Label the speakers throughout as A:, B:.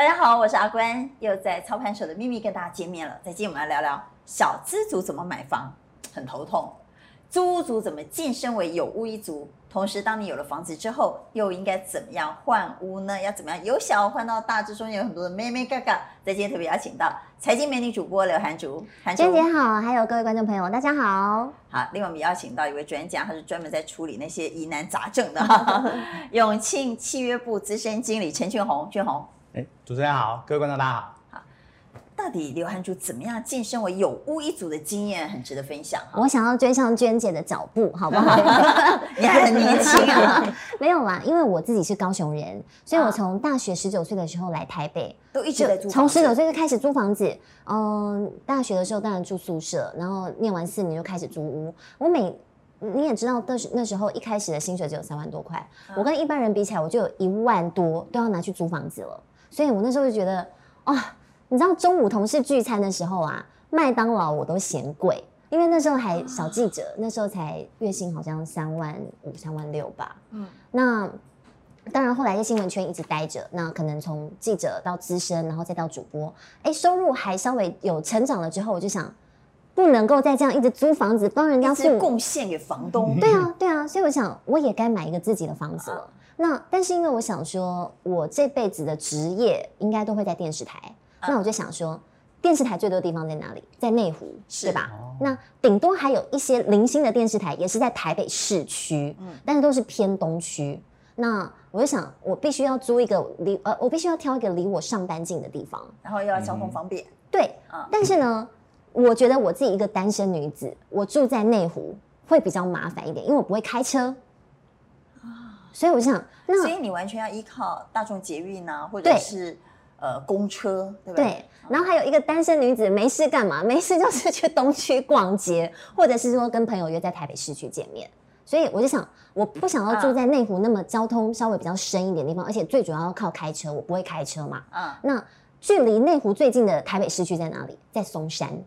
A: 大家好，我是阿关，又在操盘手的秘密跟大家见面了。在今天我们来聊聊小资族怎么买房，很头痛；租屋族怎么晋升为有屋一族？同时，当你有了房子之后，又应该怎么样换屋呢？要怎么样由小换到大？之中有很多的眉眉角角。在今天特别邀请到财经美女主播刘涵竹，
B: 涵竹姐好，还有各位观众朋友，大家好。
A: 好，另外我们邀请到一位专家，他是专门在处理那些疑难杂症的，永庆契约部资深经理陈俊宏，俊宏。
C: 哎，主持人好，各位观众大家好。
A: 到底刘涵珠怎么样晋升为有屋一族的经验很值得分享。
B: 我想要追上娟姐的脚步，好不好？
A: 你还很年轻啊。
B: 没有啦，因为我自己是高雄人，所以我从大学十九岁的时候来台北，
A: 都一直在租。
B: 从十九岁就开始租房子。嗯，大学的时候当然住宿舍，然后念完四年就开始租屋。我每你也知道，那时那时候一开始的薪水只有三万多块，我跟一般人比起来，我就有一万多都要拿去租房子了。所以我那时候就觉得，哦。你知道中午同事聚餐的时候啊，麦当劳我都嫌贵，因为那时候还小记者，那时候才月薪好像三万五、三万六吧。嗯，那当然后来在新闻圈一直待着，那可能从记者到资深，然后再到主播，哎，收入还稍微有成长了之后，我就想不能够再这样一直租房子帮人家付
A: 贡献给房东。
B: 对啊，对啊，所以我想我也该买一个自己的房子了。那但是因为我想说，我这辈子的职业应该都会在电视台。那我就想说，电视台最多的地方在哪里？在内湖，是对吧？哦、那顶多还有一些零星的电视台，也是在台北市区，嗯，但是都是偏东区。那我就想，我必须要租一个离呃，我必须要挑一个离我上班近的地方，
A: 然后又要交通方便。
B: 对，嗯、但是呢，我觉得我自己一个单身女子，我住在内湖会比较麻烦一点，因为我不会开车啊，所以我就想，那
A: 所以你完全要依靠大众捷运啊，或者是。呃，公车对不对？
B: 对，然后还有一个单身女子没事干嘛？没事就是去东区逛街，或者是说跟朋友约在台北市区见面。所以我就想，我不想要住在内湖那么交通稍微比较深一点的地方，而且最主要要靠开车，我不会开车嘛。嗯，那距离内湖最近的台北市区在哪里？在松山。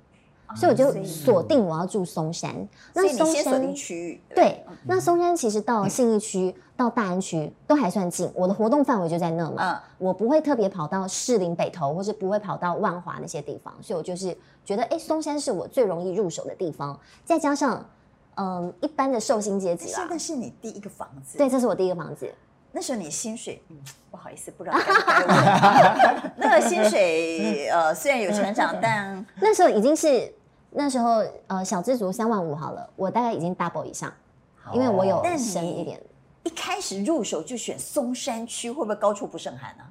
B: 所以我就锁定我要住松山。
A: 那松山锁定区域
B: 对，那松山其实到信义区、到大安区都还算近，我的活动范围就在那嘛。我不会特别跑到士林北投，或是不会跑到万华那些地方。所以我就是觉得，哎，松山是我最容易入手的地方。再加上，嗯，一般的寿星阶级啦。
A: 现在是你第一个房子？
B: 对，这是我第一个房子。
A: 那时候你薪水，嗯，不好意思，不知道。那个薪水，呃，虽然有成长，但
B: 那时候已经是。那时候，呃，小资族三万五好了，我大概已经 double 以上，因为我有深一点。
A: 一开始入手就选松山区，会不会高处不胜寒呢？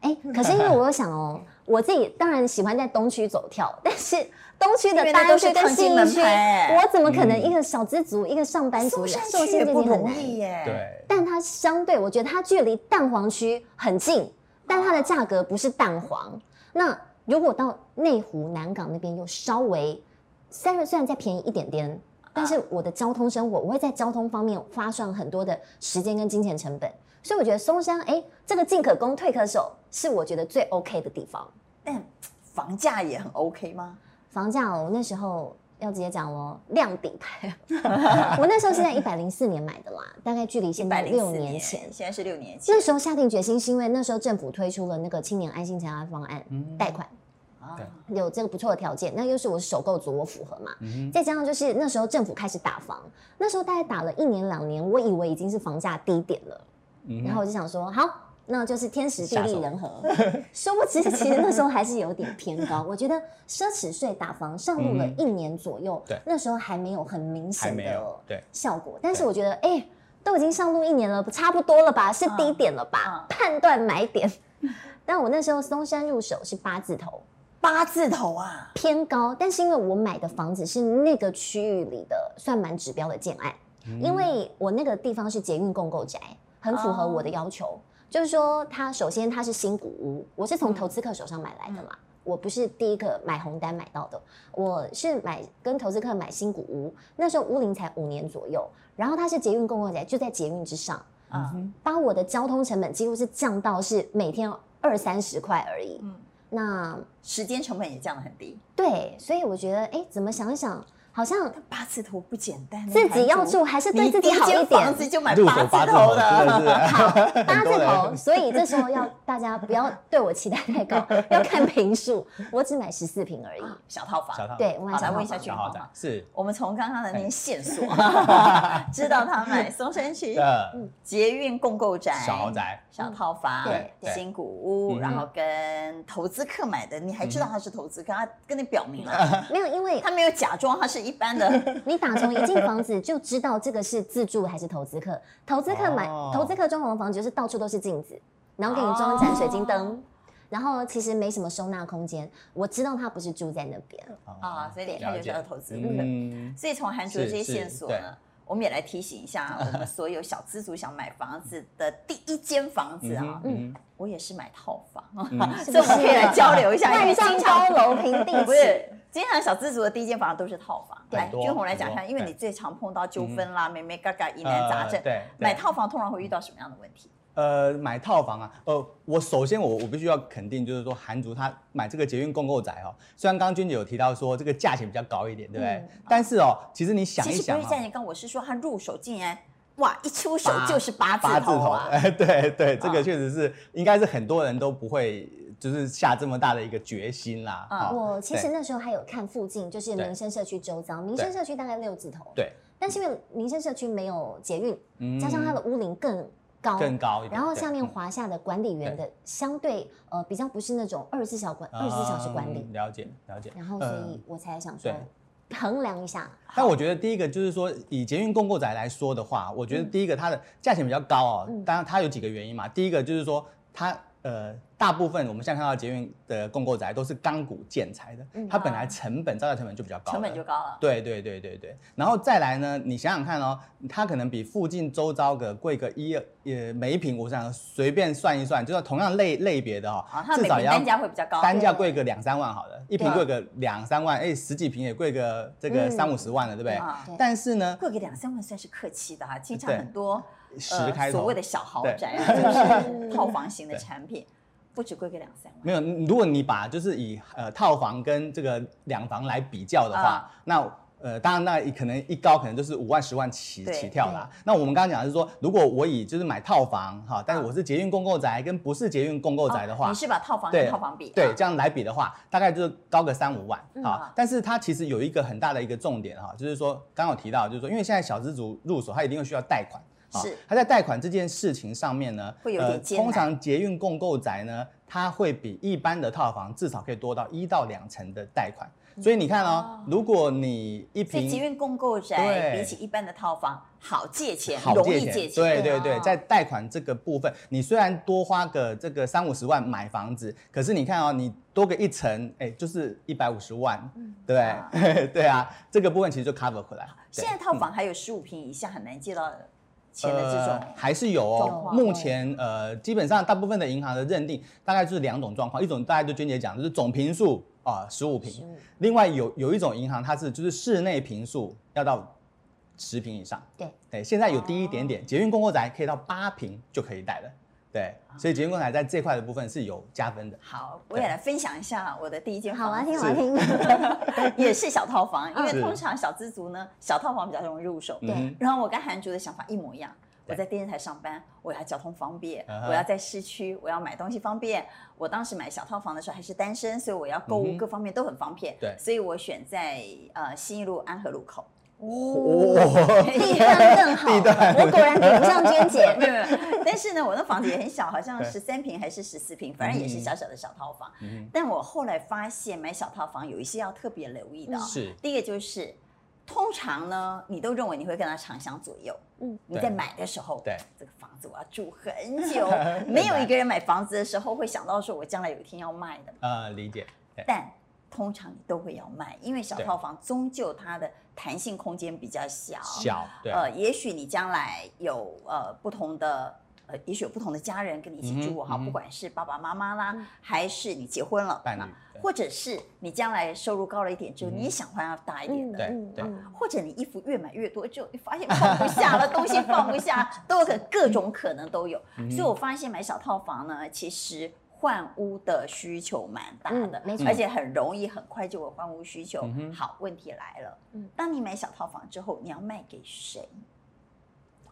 B: 哎，可是因为我有想哦，我自己当然喜欢在东区走跳，但是东区的大安区跟信义区，我怎么可能一个小资族，一个上班族，受限阶级很难耶。对，但它相对，我觉得它距离蛋黄区很近，但它的价格不是蛋黄。那如果到内湖南港那边又稍微。虽然虽然再便宜一点点，但是我的交通生活，我会在交通方面花上很多的时间跟金钱成本，所以我觉得松山，哎，这个进可攻退可守，是我觉得最 OK 的地方。
A: 但房价也很 OK 吗？
B: 房价我那时候要直接讲哦，量底牌，我那时候是在一百零四年买的啦，大概距离现在六年前，
A: 现在是六年前。
B: 那时候下定决心是因为那时候政府推出了那个青年安心家方案，贷款。有这个不错的条件，那又是我首购族，我符合嘛？嗯、再加上就是那时候政府开始打房，那时候大概打了一年两年，我以为已经是房价低点了，嗯、然后我就想说，好，那就是天时地利人和。殊手不知，其实那时候还是有点偏高。我觉得奢侈税打房上路了一年左右，嗯、那时候还没有很明显的效果。但是我觉得，哎，都已经上路一年了，差不多了吧？是低点了吧？嗯、判断买点。但我那时候松山入手是八字头。
A: 八字头啊，
B: 偏高，但是因为我买的房子是那个区域里的算蛮指标的建案，嗯、因为我那个地方是捷运共构宅，很符合我的要求。哦、就是说，它首先它是新古屋，我是从投资客手上买来的嘛，嗯、我不是第一个买红单买到的，我是买跟投资客买新古屋，那时候屋龄才五年左右，然后它是捷运共构宅，就在捷运之上，嗯，把我的交通成本几乎是降到是每天二三十块而已。嗯那
A: 时间成本也降得很低，
B: 对，所以我觉得，哎，怎么想想，好像
A: 八字头不简单，
B: 自己要住还是对自己好一点。
A: 房子就买八字头的，
B: 好 八字头。所以这时候要大家不要对我期待太高，要看平数。我只买十四平而已，
A: 小套房。
B: 对，我来
A: 问一下俊豪嘛。
C: 是
A: 我们从刚刚的那些线索，知道他买松山区捷运共购宅、
C: 小豪宅、
A: 小套房、对新古屋，然后跟投资客买的，你还知道他是投资客，他跟你表明了
B: 没有？因为
A: 他没有假装他是。一般的，
B: 你打从一进房子就知道这个是自住还是投资客。投资客买，投资客装潢的房子就是到处都是镜子，然后给你装一盏水晶灯，然后其实没什么收纳空间。我知道他不是住在那边。
A: 啊，所以脸看就知道投资客。所以从韩竹的这些线索呢，我们也来提醒一下我们 所有小资族想买房子的第一间房子啊。嗯，我也是买套房，所以我们可以来交流一下。
B: 万丈高楼平地 起。
A: 经常小资族的第一间房都是套房。来，君红来讲一下，因为你最常碰到纠纷啦，妹妹嘎嘎疑难杂症。对，买套房通常会遇到什么样的问题？
C: 呃，买套房啊，呃，我首先我我必须要肯定，就是说韩族他买这个捷运共购宅哦，虽然刚刚君姐有提到说这个价钱比较高一点，对不对？但是哦，其实你想一想，
A: 其实不是价钱高，我是说他入手竟然哇一出手就是八字头啊！
C: 哎，对对，这个确实是应该是很多人都不会。就是下这么大的一个决心啦。
B: 啊，我其实那时候还有看附近，就是民生社区周遭，民生社区大概六字头。对。但是因为民生社区没有捷运，加上它的屋龄更高，
C: 更高一点。
B: 然后下面华夏的管理员的相对呃比较不是那种二十四小管二十四小时管理。
C: 了解了解。
B: 然后所以我才想说衡量一下。
C: 但我觉得第一个就是说以捷运共购宅来说的话，我觉得第一个它的价钱比较高哦。当然它有几个原因嘛。第一个就是说它。呃，大部分我们现在看到捷运的共购宅都是钢骨建材的，它本来成本造价成本就比较高，
A: 成本就高了。
C: 对对对对。对，然后再来呢，你想想看哦，它可能比附近周遭的贵个一呃每一平，我想随便算一算，就算同样类类别的哈，至少要单
A: 价会比较高，
C: 单价贵个两三万好了，一平贵个两三万，哎，十几平也贵个这个三五十万了，对不对？但是呢，
A: 贵个两三万算是客气的哈，经常很多。
C: 十开头。
A: 所谓的小豪宅啊，就是套房型的产品，不止贵个两三万。
C: 没有，如果你把就是以呃套房跟这个两房来比较的话，那呃当然那可能一高可能就是五万十万起起跳啦。那我们刚刚讲的是说，如果我以就是买套房哈，但是我是捷运共购宅跟不是捷运共购宅的话，
A: 你是把套房跟套房比，
C: 对，这样来比的话，大概就是高个三五万啊。但是它其实有一个很大的一个重点哈，就是说刚刚有提到，就是说因为现在小资族入手，他一定会需要贷款。是，他在贷款这件事情上面呢，
A: 会有点艰难。
C: 通常捷运共购宅呢，它会比一般的套房至少可以多到一到两成的贷款。所以你看哦，如果你一坪
A: 捷运共购宅比起一般的套房好借钱，容易借钱。
C: 对对对，在贷款这个部分，你虽然多花个这个三五十万买房子，可是你看哦，你多个一层，哎，就是一百五十万，对 对啊，这个部分其实就 cover 回来。
A: 现在套房还有十五平以下很难借到的。呃，
C: 还是有哦。目前呃，基本上大部分的银行的认定大概就是两种状况，一种大概就娟姐讲，就是总平数啊十五平，另外有有一种银行它是就是室内平数要到十平以上。对对，现在有低一点点，捷运公货宅可以到八平就可以贷了。对，所以捷运共构宅在这块的部分是有加分的。
A: 好，我也来分享一下我的第一间房。
B: 好啊，听好听。
A: 也是小套房，因为通常小资族呢，小套房比较容易入手。对。然后我跟韩竹的想法一模一样。我在电视台上班，我要交通方便，我要在市区，我要买东西方便。我当时买小套房的时候还是单身，所以我要购物各方面都很方便。对。所以我选在呃新一路安和路口。
B: 哦，地段更好，我果然比不上娟姐。
A: 没有没有，但是呢，我的房子也很小，好像十三平还是十四平，反正也是小小的小套房。但我后来发现，买小套房有一些要特别留意的。是，第一个就是，通常呢，你都认为你会跟他长相左右。嗯，你在买的时候，对这个房子我要住很久，没有一个人买房子的时候会想到说我将来有一天要卖的。
C: 呃，理解。
A: 但通常你都会要卖，因为小套房终究它的。弹性空间比较小，
C: 小，对，
A: 呃，也许你将来有呃不同的呃，也许有不同的家人跟你一起住哈，不管是爸爸妈妈啦，还是你结婚了，或者是你将来收入高了一点之后，你也想换要大一点的，对，或者你衣服越买越多之后，你发现放不下了，东西放不下，都有可各种可能都有，所以我发现买小套房呢，其实。换屋的需求蛮大的，
B: 嗯没错
A: 而且很容易很快就有换屋需求。
C: 嗯
A: 好，问题来了，
B: 嗯
A: 当你买小套房之后，你要卖给谁？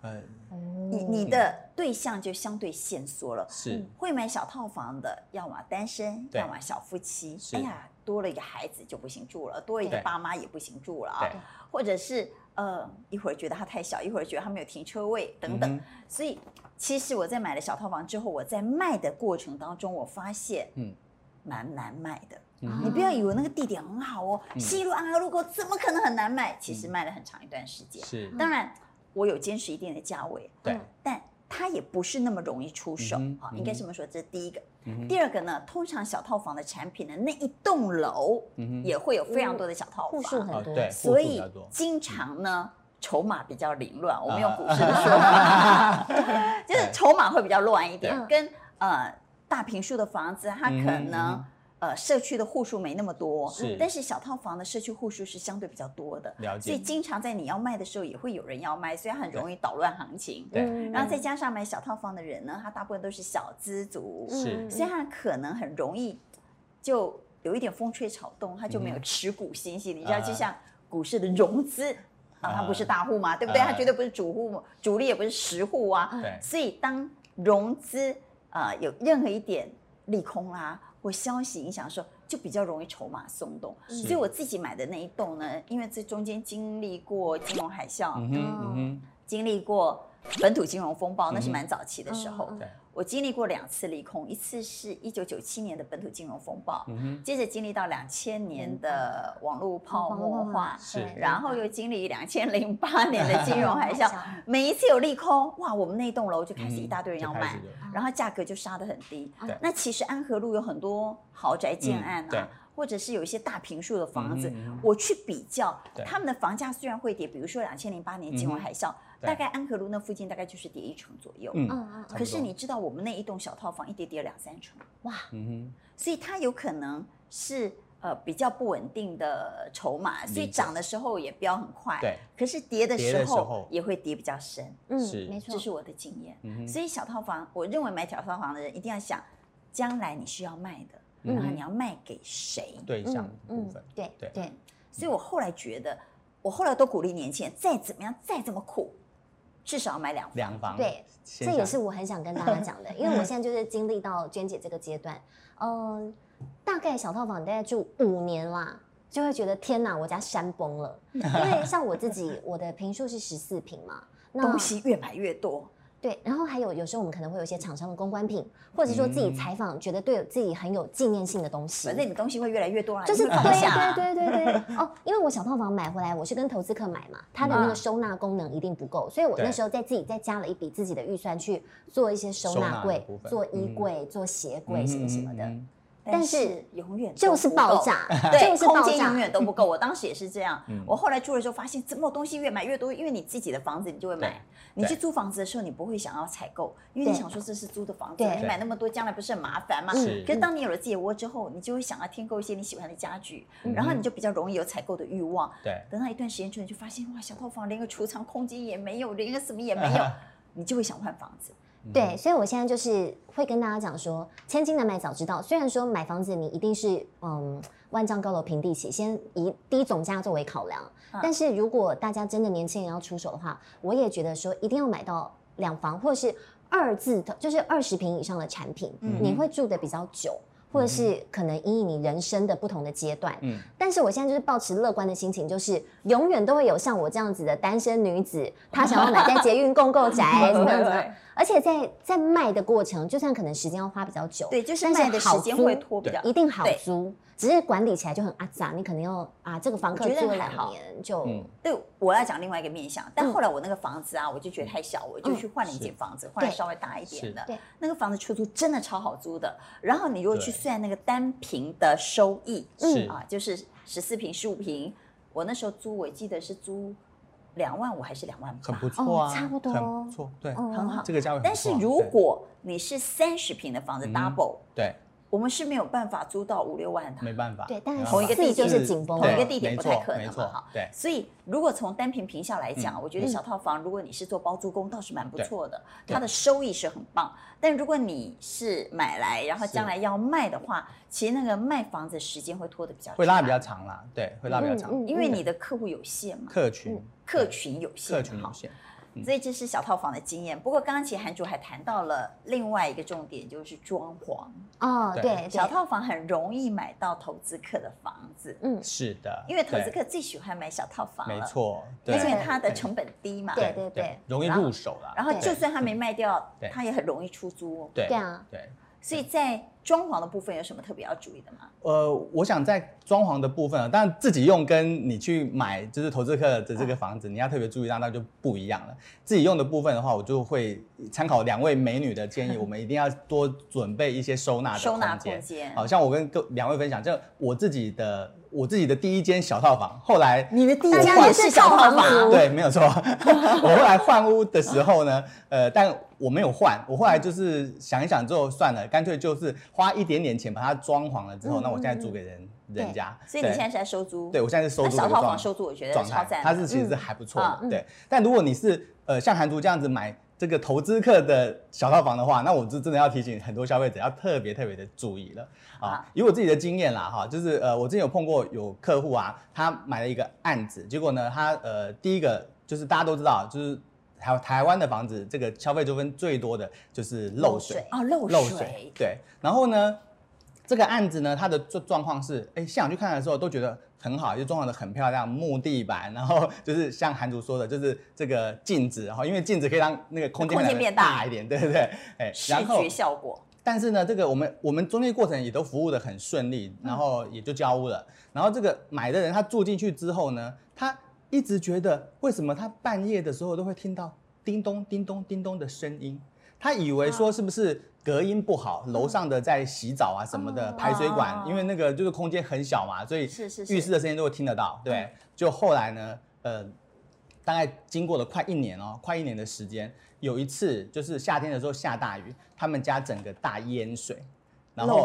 C: 嗯，
A: 你你的对象就相对限缩了。
C: 是
A: 会买小套房的，要么单身，要么小夫妻。哎呀，多了一个孩子就不行住了，多了一
C: 个
A: 爸妈也不行住了啊。或者是呃，一会儿觉得它太小，一会儿觉得它没有停车位等等。
C: 嗯
A: 所以，其实我在买了小套房之后，我在卖的过程当中，我发现，
C: 嗯
A: 蛮难卖的。
C: 嗯
A: 你不要以为那个地点很好哦，
C: 嗯
A: 西路安和路口怎么可能很难卖？其实卖了很长一段时间。
C: 是，
A: 当然，我有坚持一定的价位，
C: 对，
A: 但它也不是那么容易出手啊，应该这么说，这是第一
C: 个。
A: 第二个呢，通常小套房的产品呢，那一
C: 栋楼
A: 也会有非常多的小套房
B: 户数
A: 房，
B: 很多，
A: 所以经常呢。筹码比较凌乱，我们用
C: 啊
A: 股市的说法，就是筹码会比较乱一
B: 点，
A: 跟呃大平数的房子，它可能
C: 嗯
A: 呃社区的户数没那么多，
C: 是。
A: 但是小套房的社区户数是相对比较多的，
C: 了解。
A: 所以经常在你要卖的时候，也会有人要卖，所以它很容易捣乱行情。
C: 对。
B: 嗯。
A: 然后再加上买小套房的人呢，他大部分都是小资族，
C: 是。
A: 所以他可能很容易就有一点风吹草动，他就没有
C: 嗯。
A: 持股心。性。你知道，
C: 啊。
A: 就像股市的融资啊，他不是大户嘛，对不对？
C: 啊。
A: 他绝对不是主户，主力也不是实户啊。
C: 对。
A: 所以当融资啊、呃有任何一点利空啦、或消息影响的时候，就比较容易筹码松
C: 动。
A: 所以我自己买的那一栋呢，因为这中间经历过金融海啸，
C: 嗯哼嗯哼，
A: 经历过本土金融风暴，那是蛮早期的时候。我经历过两次利空，一次是一九九七年的本土金融风暴，
C: 嗯哼，
A: 接着经历到两千年的网络泡沫化，
C: 是。
A: 然后又经历两千零八年的金融海
B: 啸。
A: 每一次有利空，哇，我们那栋楼就开始一大堆人要
C: 卖
A: 然后价格就杀得很低。
C: 对。
A: 那其实安和路有很多豪宅建案啊。或者是有一些大平数的房子，
C: 嗯哼嗯
A: 我去比
C: 较，
A: 他们的房价虽然会跌，比如说两千零八年金融海啸，
C: 对
A: 大概安和路那附近大概就是跌一成左右。
C: 嗯。
B: 嗯
A: 可是你知道我们那一栋小套房一跌跌两三成，
C: 嗯
A: 所以它有可能是呃比较不稳定的筹码，所以涨的时候也飙很快，
C: 对，
A: 可是跌的
C: 时候
A: 也会跌比较深，
B: 嗯
C: 是
B: 没错，
A: 这是我的经
C: 验。嗯，
A: 所以小套房，我认为买小套房的人一定要想，将来你是要卖的，
C: 嗯
A: 然后你要卖给谁？
C: 对象的部分，
B: 对
C: 对
B: 对，
A: 所以我后来觉得，我后来都鼓励年轻人，再怎么样，再怎么苦，至少要买两房。
C: 两房，对，
B: 这也是我很想跟大家 讲的，因为我现在就是经历到娟姐这个阶段，嗯、大概小套房大概住五年啦，就会觉得天哪，我家山崩了。因为像我自己，我的平数是十四平嘛，那
A: 东西越买越多，
B: 对，然后还有有时候我们可能会有一些厂商的公关品，或者说自己采访觉得对自己很有纪念性的东西，
A: 反正你的东西会越来越多啊，
B: 就是对对对对对。哦，因为我小套房买回来，我是跟投资客买嘛，它的那个收纳功能一定不够，所以我那时候在自己再加了一笔自己的预算去做一些收
C: 收纳柜
B: 做衣柜、做鞋柜什么什么的。
C: 嗯
A: 但
B: 但是
A: 是永远都
B: 就是
A: 不够
B: 爆炸
A: 对，
B: 就是爆炸
A: 空间永远都不够。我当时也是这样，
C: 嗯
A: 我后来住的时候发现，怎么东西越买越多？因为你自己的房子，你就会
C: 买。
A: 你去租房子的时候，你不会想要采购，因为你想说这是租的房子，你买那么多，将来不是很麻烦
C: 吗？
A: 可是当你有了自己的窝之后，你就会想要添购一些你喜欢的家具，
C: 嗯
A: 然后你就比较容易有采购的欲望。
C: 对，
A: 等到一段时间之后，你就发现哇，小套房连个储藏空间也没有，连个什么也没有，你就会想换房子。
B: 对，所以我现在就是会跟大家讲说，千金难买早知道。虽然说买房子你一定是嗯万丈高楼平地起，先以低总价作为考量，
A: 嗯
B: 但是如果大家真的年轻人要出手的话，我也觉得说一定要买到两房或者是二字头，就是二十平以上的产品，
A: 嗯
B: 你会住的比较久。或者是可能因应你人生的不同的阶段，
C: 嗯。
B: 但是我现在就是保持乐观的心情，就是永远都会有像我这样子的单身女子，她想要买在捷运共购宅，怎么样怎么样。而且在在卖的过程，就算可能时间要花比较久，
A: 对，就是
B: 但
A: 卖的
B: 时间
A: 会拖比较
B: 一定好租，只是管理起来就很阿杂，你可能要啊，这个房客
A: 我觉得
B: 住了
A: 还好
B: 两年就，
C: 嗯。
A: 对，我要讲另外一个面向，但
B: 嗯。
A: 后来我那个房子啊，我就觉得太小，我就去换了一间房子，换了稍微大一点的
B: 对。
A: 那个房子出租真的超好租的，然后你如果去算那个单平的收益，
C: 嗯。
A: 啊，就是十四平、十五平，我那时候租，我记得是租两万五还是两万八，
C: 很不？错啊，
B: 哦差不多
C: 很不错，对，
B: 嗯。
A: 很好。
C: 这个价位
A: 但是如果你是三十平的房子
C: 嗯
A: double，
C: 对
A: 我们是没有办法租到五六万的，
C: 没办法。
B: 对，但是
A: 同一个地点
B: 就是紧绷，
A: 同一个地点不太可能嘛，哈。
C: 对，
A: 所以如果从单坪坪效来讲，我觉得小套房，如果你是做包租公，倒是蛮不错的，它的收益是很棒。但如果你是买来，然后将来要卖的话，其实那个卖房子时间会拖得比较长，
C: 会拉得比较长啦。对，会拉比较长，
A: 因为你的客户有限嘛，
C: 客群，
A: 客群有限，
C: 客群有限。
A: 所以这是小套房的经验。不过刚刚其实韩主还谈到了另外一个重点，就是装潢。
B: 哦，对，
A: 小套房很容易买到投资客的房子。
B: 嗯，
C: 是的，
A: 因为投资客最喜欢买小套房。
C: 没错，
A: 因为它的成本低嘛。
B: 对对对，
C: 容易入手啦。
A: 然后就算他没卖掉，他也很容易出租。
C: 对
B: 对啊，
C: 对。
A: 所以在装潢的部分有什么特别要注意的吗？
C: 呃，我想在装潢的部分啊，当然自己用跟你去买就是投资客的这个房子，你要特别注意到，那就不一样了。自己用的部分的话，我就会参考两位美女的建议，我们一定要多准备一些收纳的
A: 收纳空间。
C: 好像我跟各两位分享，就我自己的我自己的第一间小套房，后来
A: 你的第一间也是小套房，
C: 对，没有错。我后来换屋的时候呢，呃，但我没有换，我后来就是想一想之后算了，干脆就是花一点点钱把它装潢了之后，那我现在租给人人家。
A: 所以你现在是在收租？
C: 对，我现在是收租。
A: 小套房收租我觉得超赞，
C: 它是其实是还不错的。对，但如果你是呃像韩族这样子买这个投资客的小套房的话，那我就真的要提醒很多消费者要特别特别的注意了啊！以我自己的经验啦哈，就是呃我之前有碰过有客户啊，他买了一个案子，结果呢他呃第一个就是大家都知道就是。台台湾的房子，这个消费纠纷最多的就是漏水
A: 啊，漏
C: 漏水。对，然后呢，这个案子呢，它的状状况是，哎，现场去看的时候都觉得很好，就装潢的很漂亮，木地板，然后就是像韩主说的，就是这个镜子，然后因为镜子可以让那个空间变大一点，对不对？哎，
A: 视觉效果。
C: 但是呢，这个我们我们中间过程也都服务的很顺利，然后也就交屋了。然后这个买的人他住进去之后呢，他。一直觉得为什么他半夜的时候都会听到叮咚叮咚叮咚的声音？他以为说是不是隔音不好，楼上的在洗澡啊什么的排水管，因为那个就是空间很小嘛，所以浴室的声音都会听得到。对，就后来呢，呃，大概经过了快一年哦，快一年的时间，有一次就是夏天的时候下大雨，他们家整个大淹水，然后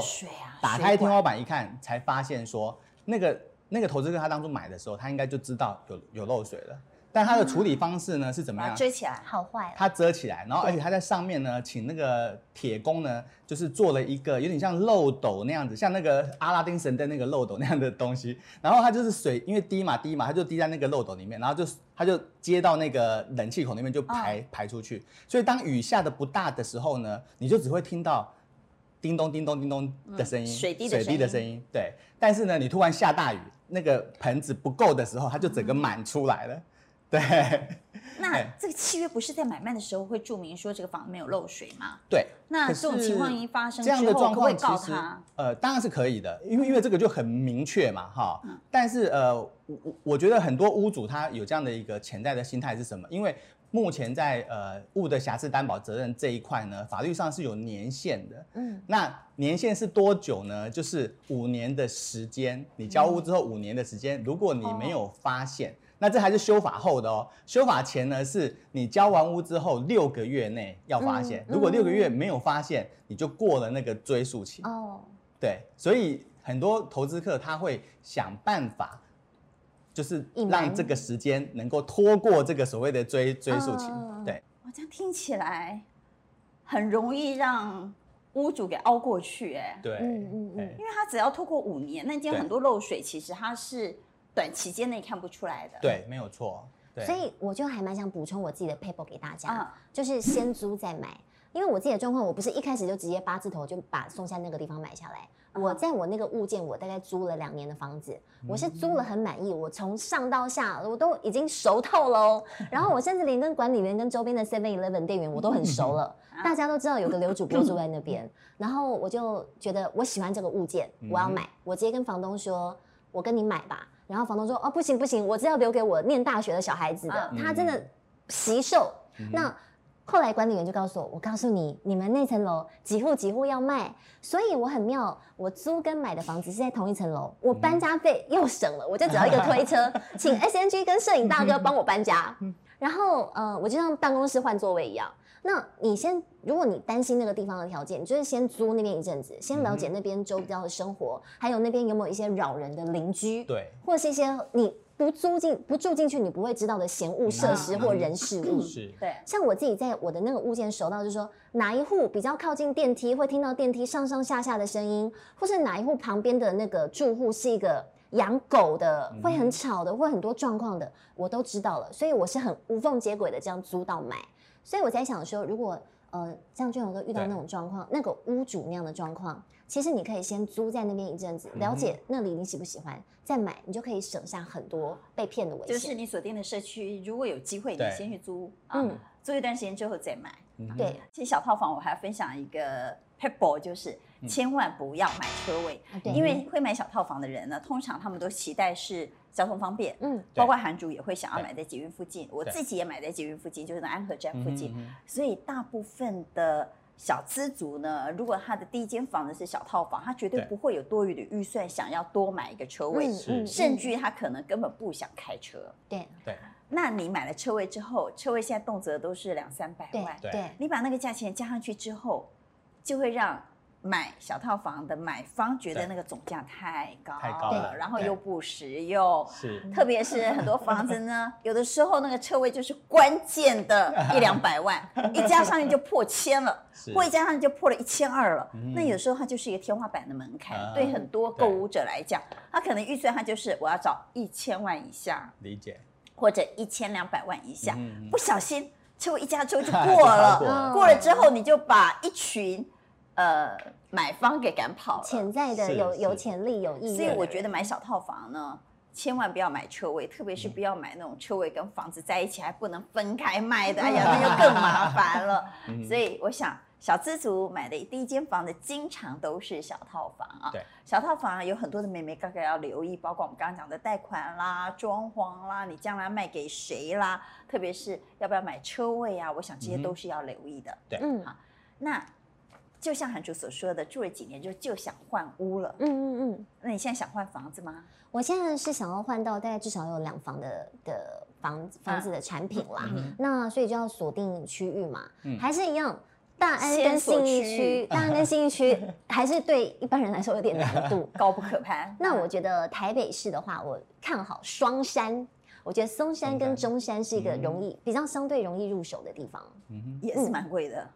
C: 打开天花板一看，才发现说那个。那个投资客他当初买的时候，他应该就知道有有漏水了，但它的处理方式呢是怎么样？
A: 遮起来，
B: 好坏。
C: 它遮起来，然后而且它在上面呢，请那个铁工呢，就是做了一个有点像漏斗那样子，像那个阿拉丁神灯那个漏斗那样的东西。然后它就是水，因为滴嘛滴嘛，它就滴在那个漏斗里面，然后就它就接到那个冷气孔那边就排排出去。所以当雨下的不大的时候呢，你就只会听到叮咚叮咚叮咚的声音，
A: 水滴
C: 水滴的声音。对，但是呢，你突然下大雨。那个盆子不够的时候，它就整个满出来了。对，
A: 那这个契约不是在买卖的时候会注明说这个房没有漏水吗？
C: 对。
A: 那这种情况一发生之后，这样的状况其实
C: 呃当然是可以的，因为因为这个就很明确嘛，哈。但是呃，我我觉得很多屋主他有这样的一个潜在的心态是什么？因为目前在呃物的瑕疵担保责任这一块呢，法律上是有年限的。嗯，那年限是多久呢？就是五年的时间。你交屋之后五年的时间，如果你没有发现，那这还是修法后的哦。修法前呢，是你交完屋之后六个月内要发现。如果六个月没有发现，你就过了那个追溯期。哦，对，所以很多投资客他会想办法。就是让这个时间能够拖过这个所谓的追追溯期，对。
A: 哇，这样听起来很容易让屋主给熬过去，哎。
C: 对，嗯嗯
A: 嗯。因为他只要拖过五年，那间很多漏水，其实它是短期间内看不出来的。
C: 对，没有错。对。
B: 所以我就还蛮想补充我自己的 paper 给大家，就是先租再买。因为我自己的状况，我不是一开始就直接八字头就把松山那个地方买下来。我在我那个物件，我大概租了两年的房子，我是租了很满意，我从上到下我都已经熟透了哦。然后我甚至连跟管理员、跟周边的 Seven Eleven 店员我都很熟了，大家都知道有个刘主播住在那边。然后我就觉得我喜欢这个物件，我要买，我直接跟房东说，我跟你买吧。然后房东说，哦，不行不行，我是要留给我念大学的小孩子的，他真的惜售。那。后来管理员就告诉我：“我告诉你，你们那层楼几户几户要卖，所以我很妙，我租跟买的房子是在同一层楼，我搬家费又省了，我就只要一个推车，请 SNG 跟摄影大哥帮我搬家。然后呃，我就像办公室换座位一样。那你先，如果你担心那个地方的条件，你就是先租那边一阵子，先了解那边周遭的生活，嗯、还有那边有没有一些扰人的邻居，
C: 对，
B: 或者是一些你不租进、不住进去你不会知道的闲物设施或人事物。
C: 嗯、是，
A: 对。
B: 像我自己在我的那个物件熟到，就是说哪一户比较靠近电梯，会听到电梯上上下下的声音，或是哪一户旁边的那个住户是一个养狗的，会很吵的，会很多状况的，我都知道了，所以我是很无缝接轨的这样租到买。所以我在想说，如果呃像俊宏哥遇到那种状况，那个屋主那样的状况，其实你可以先租在那边一阵子，了解那里你喜不喜欢，再买，你就可以省下很多被骗的危险。
A: 就是你锁定的社区，如果有机会，你先去租，嗯，租一段时间之后再买。
B: 对，
A: 其实小套房我还要分享一个 pebble，就是千万不要买车位，因为会买小套房的人呢，通常他们都期待是。交通方便，嗯，包括韩主也会想要买在捷运附近，我自己也买在捷运附近，就是那安和站附近，所以大部分的小资族呢，如果他的第一间房子是小套房，他绝对不会有多余的预算想要多买一个车位，甚至他可能根本不想开车，
B: 对。
C: 对。
A: 那你买了车位之后，车位现在动辄都是两三百万，
B: 对，
A: 你把那个价钱加上去之后，就会让。买小套房的买方觉得那个总价太高，
C: 太高了，
A: 然后又不实用，
C: 是，
A: 特别是很多房子呢，有的时候那个车位就是关键的一两百万，一加上去就破千了，或一加上去就破了一千二了，那有时候它就是一个天花板的门槛，对很多购物者来讲，他可能预算他就是我要找一千万以下，
C: 理解，
A: 或者一千两百万以下，不小心车位一加之后就 过了，过了之后你就把一群。呃，买方给赶跑了，
B: 潜在的有有潜力有意义。
A: 所以我觉得买小套房呢，千万不要买车位，特别是不要买那种车位跟房子在一起还不能分开卖的，哎呀，那就更麻烦了。所以我想，小资族买的第一间房子经常都是小套房啊。
C: 对，
A: 小套房有很多的眉眉角角要留意，包括我们刚刚讲的贷款啦、装潢啦，你将来卖给谁啦，特别是要不要买车位啊，我想这些都是要留意的。
C: 对，
A: 嗯，好，那。就像韩主所说的，住了几年就就想换屋了。嗯嗯嗯。那你现在想换房子吗？
B: 我现在是想要换到大概至少有两房的的房房子的产品啦。嗯、那所以就要锁定区域嘛。嗯。还是一样，大安跟信义区，大安跟信义区 还是对一般人来说有点难度，
A: 高不可攀。
B: 那我觉得台北市的话，我看好双山。我觉得松山跟中山是一个容易、嗯、比较相对容易入手的地方。
A: 嗯，也是蛮贵的。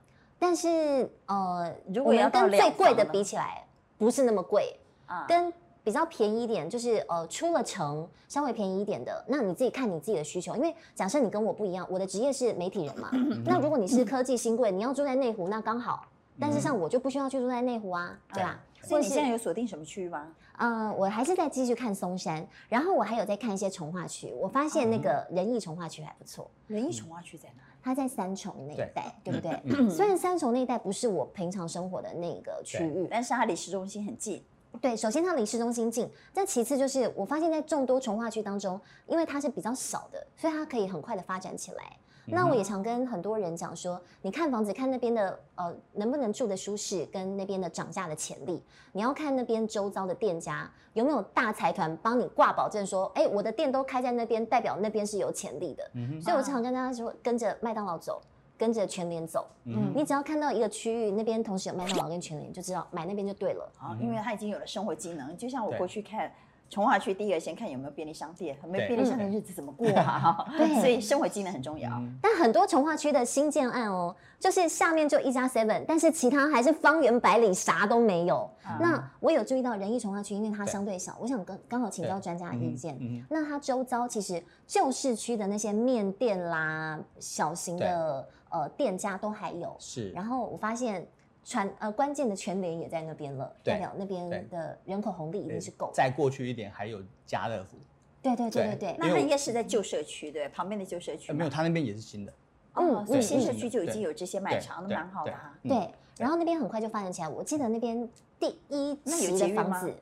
B: 但是呃，如果要跟最贵的比起来，不是那么贵啊。跟比较便宜一点，就是呃出了城稍微便宜一点的，那你自己看你自己的需求。因为假设你跟我不一样，我的职业是媒体人嘛，那如果你是科技新贵，你要住在内湖，那刚好。但是像我就不需要去住在内湖啊，对吧？
A: 所以你现在有锁定什么区域吗？
B: 呃，我还是在继续看松山，然后我还有在看一些从化区。我发现那个仁义从化区还不错。
A: 仁义从化区在哪？
B: 它在三重那一带，对，对不对？嗯、虽然三重那一带不是我平常生活的那个区域，
A: 但是它离市中心很近。
B: 对，首先它离市中心近，但其次就是我发现，在众多从化区当中，因为它是比较少的，所以它可以很快的发展起来。那我也常跟很多人讲说，你看房子看那边的呃能不能住的舒适，跟那边的涨价的潜力，你要看那边周遭的店家有没有大财团帮你挂保证说，哎，我的店都开在那边，代表那边是有潜力的。嗯、所以我常跟大家说，跟着麦当劳走，跟着全联走。嗯，你只要看到一个区域那边同时有麦当劳跟全联，就知道买那边就对了。
A: 啊，因为它已经有了生活机能，就像我过去看。重划区第一个先看有没有便利商店，没有便利商店日子怎么过啊？对，所以生活技能很重要。
B: 但很多从化区的新建案哦，就是下面就一家 seven，但是其他还是方圆百里啥都没有。那我有注意到仁义从化区，因为它相对小，我想刚刚好请教专家的意见。那它周遭其实旧市区的那些面店啦、小型的呃店家都还有。
C: 是。
B: 然后我发现。传呃关键的全联也在那边了，代表那边的人口红利一定是够。
C: 再过去一点还有家乐福。
B: 对对对对对，
A: 那它应该是在旧社区对，旁边的旧社区。
C: 没有，它那边也是新的。
A: 嗯，所以新社区就已经有这些卖场，那蛮好的哈。
B: 对，然后那边很快就发展起来。我记得那边第一期的房子，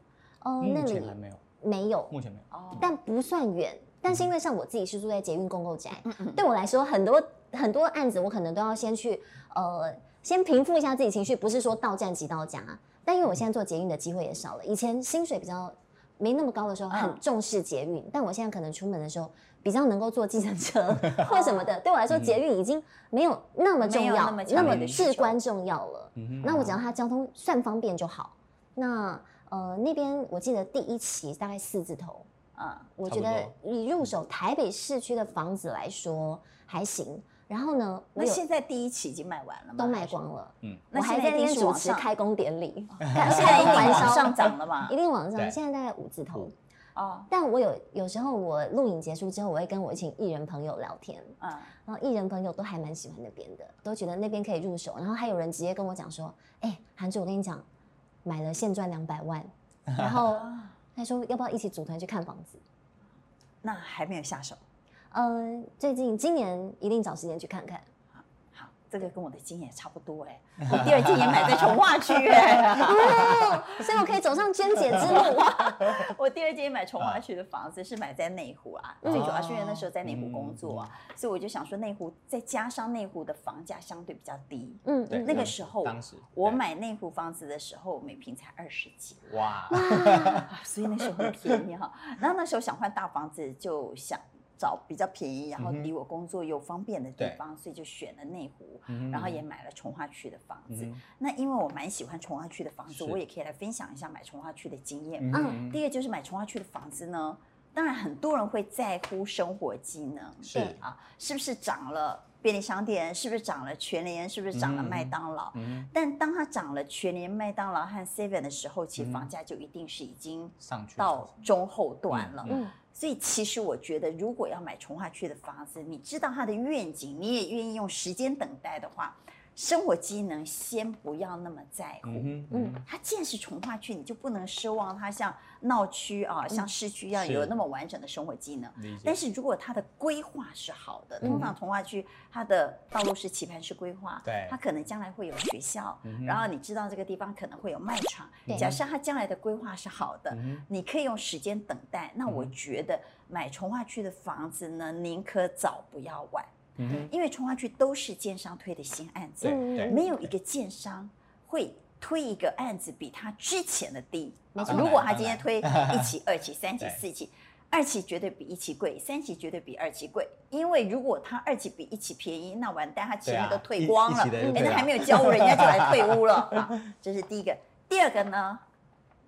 B: 哦，那里
C: 没有，
B: 没有，
C: 目前没有。哦，
B: 但不算远。但是因为像我自己是住在捷运共购宅，对我来说很多很多案子我可能都要先去呃。先平复一下自己情绪，不是说到站即到家，但因为我现在做捷运的机会也少了。以前薪水比较没那么高的时候，很重视捷运，但我现在可能出门的时候比较能够坐计程车 或什么的。对我来说，捷运已经没有那么重要，那么至关重要了。那我只要它交通算方便就好。那呃那边我记得第一期大概四字头，啊，我觉得你入手台北市区的房子来说还行。然后呢？
A: 那现在第一期已经卖完了吗？
B: 都卖光了。
C: 嗯，
B: 我还在那边主持开工典礼。
A: 现在一定往上涨了嘛？
B: 一定往上。现在大概五字头。哦。但我有有时候我录影结束之后，我会跟我一群艺人朋友聊天。嗯。然后艺人朋友都还蛮喜欢那边的，都觉得那边可以入手。然后还有人直接跟我讲说：“哎，韩主，我跟你讲，买了现赚两百万。”然后 他说：“要不要一起组团去看房子？”
A: 那还没有下手。
B: 嗯，最近今年一定找时间去看看。
A: 好，这个跟我的经验差不多哎。我第二间也买在从化区 哎，
B: 所以我可以走上娟姐之路啊。
A: 我第二间买从化区的房子是买在内湖啊，最主要是因为那时候在内湖工作啊，所以我就想说内湖再加上内湖的房价相对比较低。嗯，那个时候我买内湖房子的时候，每平才二十几。哇，所以那时候很便宜哈。然后那时候想换大房子，就想。找比较便宜，然后离我工作又方便的地方，嗯、所以就选了内湖，嗯、然后也买了从化区的房子。嗯、那因为我蛮喜欢从化区的房子，我也可以来分享一下买从化区的经验。嗯，第一个就是买从化区的房子呢，当然很多人会在乎生活机能，
C: 是。
A: 啊，是不是涨了便利商店，是不是涨了全联，是不是涨了麦当劳？嗯、但当它涨了全联、麦当劳和 Seven 的时候，其实房价就一定是已经上去到中后段了。嗯。嗯所以其实我觉得，如果要买从化区的房子，你知道它的愿景，你也愿意用时间等待的话。生活机能先不要那么在乎，嗯，嗯，它既然是从化区，你就不能奢望它像闹区啊，像市区一样有那么完整的生活机能。是但是如果它的规划是好的，通常重化区它的道路是棋盘式规划，对，它可能将来会有学校，嗯、然后你知道这个地方可能会有卖场。对假设它将来的规划是好的，嗯、你可以用时间等待。那我觉得买从化区的房子呢，宁可早不要晚。嗯，因为重划区都是建商推的新案子，没有一个建商会推一个案子比他之前的低。如果他今天推一期、二期、三期、四期，二期绝对比一期贵，三期绝对比二期贵。因为如果他二期比一期便宜，那完蛋，他前面都退光了，人家还没有交屋，人家就来退屋了。这是第一个。第二个呢，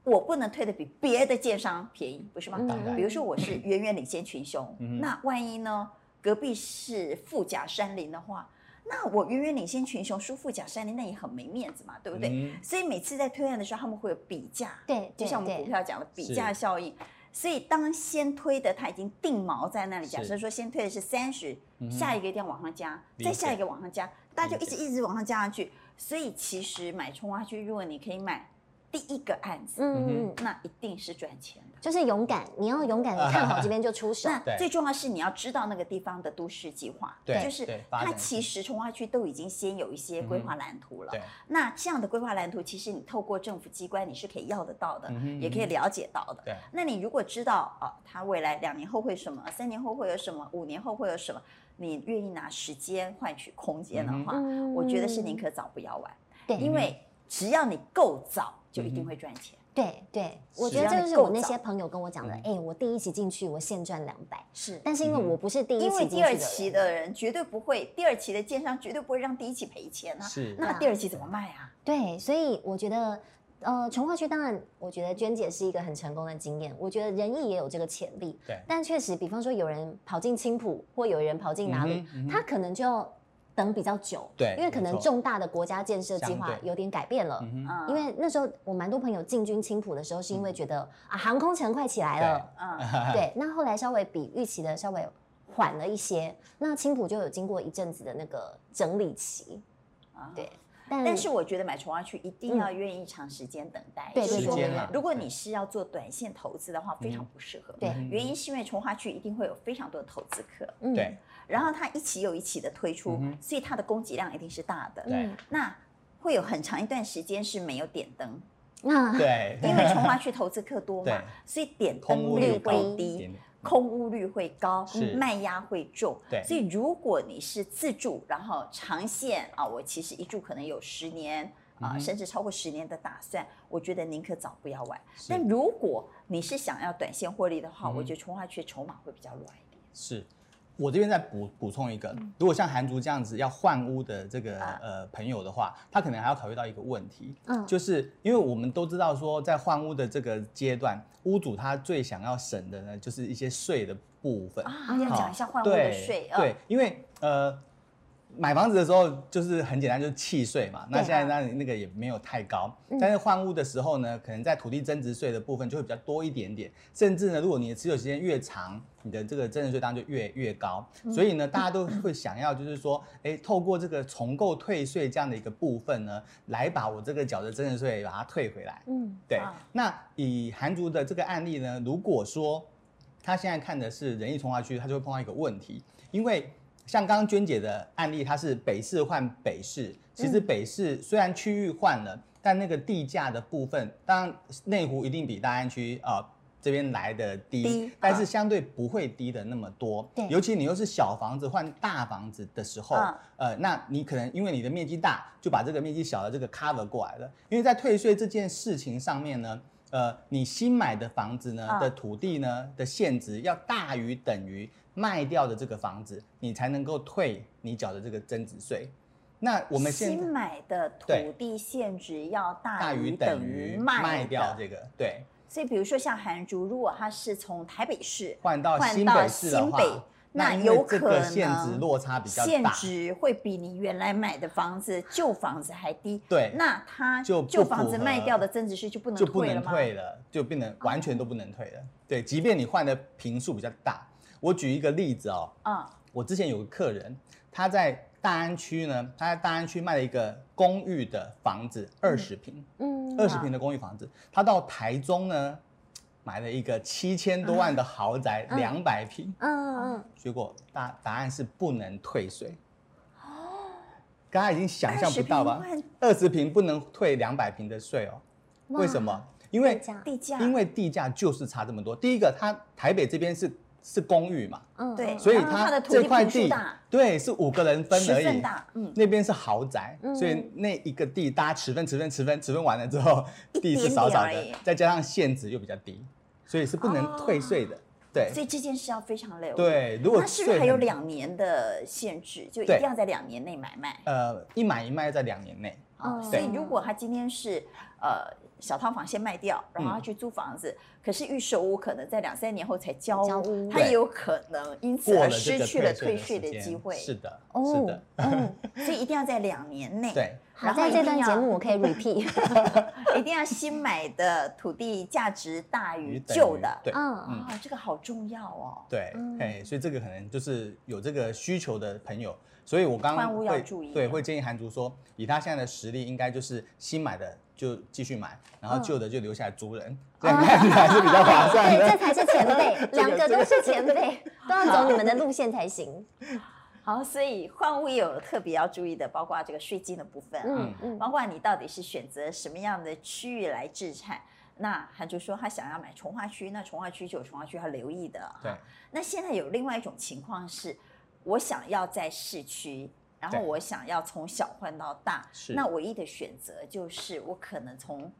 A: 我不能推的比别的建商便宜，不是吗？比如说我是远远领先群雄，那万一呢？隔壁是富甲山林的话，那我远远领先群雄，输富甲山林，那也很没面子嘛，对不对？嗯、所以每次在推案的时候，他们会有比价，对，就像我们股票讲的比价效应。所以当先推的他已经定锚在那里，假设说先推的是三十，下一个一定要往上加，再下一个往上加，大家就一直一直往上加上去。所以其实买冲花区，如果你可以买。第一个案子，嗯，那一定是赚钱的，
B: 就是勇敢，你要勇敢的看好这边就出手。
A: 那最重要是你要知道那个地方的都市计划，对，就是它其实从化区都已经先有一些规划蓝图了。对，那这样的规划蓝图，其实你透过政府机关你是可以要得到的，也可以了解到的。对，那你如果知道啊，它未来两年后会什么，三年后会有什么，五年后会有什么，你愿意拿时间换取空间的话，我觉得是宁可早不要晚。对，因为只要你够早。就一定会赚钱。
B: 对对，我觉得这就是我那些朋友跟我讲的。哎，我第一期进去，我现赚两百。是，但是因为我不是第一期，
A: 因为第二期的人绝对不会，第二期的建商绝对不会让第一期赔钱啊。是，那第二期怎么卖啊？
B: 对，所以我觉得，呃，从化区当然，我觉得娟姐是一个很成功的经验。我觉得仁义也有这个潜力。对，但确实，比方说有人跑进青浦，或有人跑进哪里，他可能就要。等比较久，对，因为可能重大的国家建设计划有点改变了。嗯，因为那时候我蛮多朋友进军青浦的时候，是因为觉得啊，航空城快起来了。嗯，对。那后来稍微比预期的稍微缓了一些，那青浦就有经过一阵子的那个整理期。啊，对。
A: 但是我觉得买重化区一定要愿意长时间等待。对对对。如果你是要做短线投资的话，非常不适合。对。原因是因为重化区一定会有非常多的投资客。嗯。对。然后它一期又一期的推出，所以它的供给量一定是大的。对。那会有很长一段时间是没有点灯。啊。对。因为从化区投资客多嘛，所以点灯率会低。空屋率会高，卖压会重，对，所以如果你是自住，然后长线啊，我其实一住可能有十年啊，甚至超过十年的打算，我觉得宁可早不要晚。但如果你是想要短线获利的话，我觉得从化区筹码会比较软一点。
C: 是。我这边再补补充一个，如果像韩竹这样子要换屋的这个、
A: 啊、
C: 呃朋友的话，他可能还要考虑到一个问题，
B: 嗯，
C: 就是因为我们都知道说，在换屋的这个阶段，屋主他最想要省的呢，就是一些税的部分。
A: 啊，要讲一下换屋的税，
C: 对，
A: 嗯、
C: 对，因为呃。买房子的时候就是很简单，就是契税嘛。那现在那那个也没有太高，但是换屋的时候呢，可能在土地增值税的部分就会比较多一点点。甚至呢，如果你的持有时间越长，你的这个增值税当然就越越高。所以呢，大家都会想要就是说，哎，透过这个重购退税这样的一个部分呢，来把我这个缴的增值税把它退回来。嗯，对。那以韩族的这个案例呢，如果说他现在看的是仁义从化区，他就会碰到一个问题，因为。像刚刚娟姐的案例，它是北市换北市。其实北市虽然区域换了，但那个地价的部分，当然内湖一定比大安区啊这边来的低，低但是相对不会低的那么多。对，尤其你又是小房子换大房子的时候，呃，那你可能因为你的面积大，就把这个面积小的这个 cover 过来了。因为在退税这件事情上面呢，呃，你新买的房子呢的土地呢的现值要大于等于。卖掉的这个房子，你才能够退你缴的这个增值税。那我们
A: 新买的土地限值要大于等于
C: 卖掉这个，对。
A: 所以比如说像韩竹，如果他是从台北市
C: 换到新北市的话，
A: 那有可能
C: 限值落差比较大，
A: 限值会比你原来买的房子旧房子还低。
C: 对，
A: 那他就旧房子卖掉的增值税就不能
C: 就不能退了，就变得完全都不能退了。对，即便你换的平数比较大。我举一个例子哦，嗯，我之前有个客人，他在大安区呢，他在大安区卖了一个公寓的房子，二十平，嗯，二十平的公寓房子，他到台中呢，买了一个七千多万的豪宅，两百平，嗯。嗯，结果答答案是不能退税，哦，刚刚已经想象不到吧，二十平不能退两百平的税哦，为什么？因为
A: 地价，
C: 因为地价就是差这么多。第一个，他台北这边是。是公寓嘛？
A: 嗯，对，
C: 所以它这块地对是五个人分而已。嗯，那边是豪宅，所以那一个地大家持分、持分、持分、持分完了之后，地是少少的，再加上限值又比较低，所以是不能退税的。对，
A: 所以这件事要非常累。
C: 对，如果
A: 那是不是还有两年的限制？就一定要在两年内买卖？
C: 呃，一买一卖在两年内。
A: 哦，所以如果他今天是呃。小套房先卖掉，然后他去租房子。嗯、可是预售屋可能在两三年后才交屋，他也有可能因此而失去了退税的机会。
C: 是的，是的，
A: 嗯，所以一定要在两年内。
C: 对，
B: 好，在这段节目我可以 repeat，
A: 一定要新买的土地价值大于旧的。
C: 对，嗯
A: 啊，这个好重要哦。
C: 对，哎，所以这个可能就是有这个需求的朋友，所以我刚刚会对会建议韩竹说，以他现在的实力，应该就是新买的。就继续买，然后旧的就留下来租人，这样看起来是比较划算的。
B: 对，这才是前辈，两个都是前辈，都要走你们的路线才行。
A: 好，所以换物也有特别要注意的，包括这个税金的部分，嗯嗯，包括你到底是选择什么样的区域来置产。那他就说他想要买从化区，那从化区就有从化区要留意的。
C: 对，
A: 那现在有另外一种情况是，我想要在市区。然后我想要从小换到大，那唯一的选择就是我可能从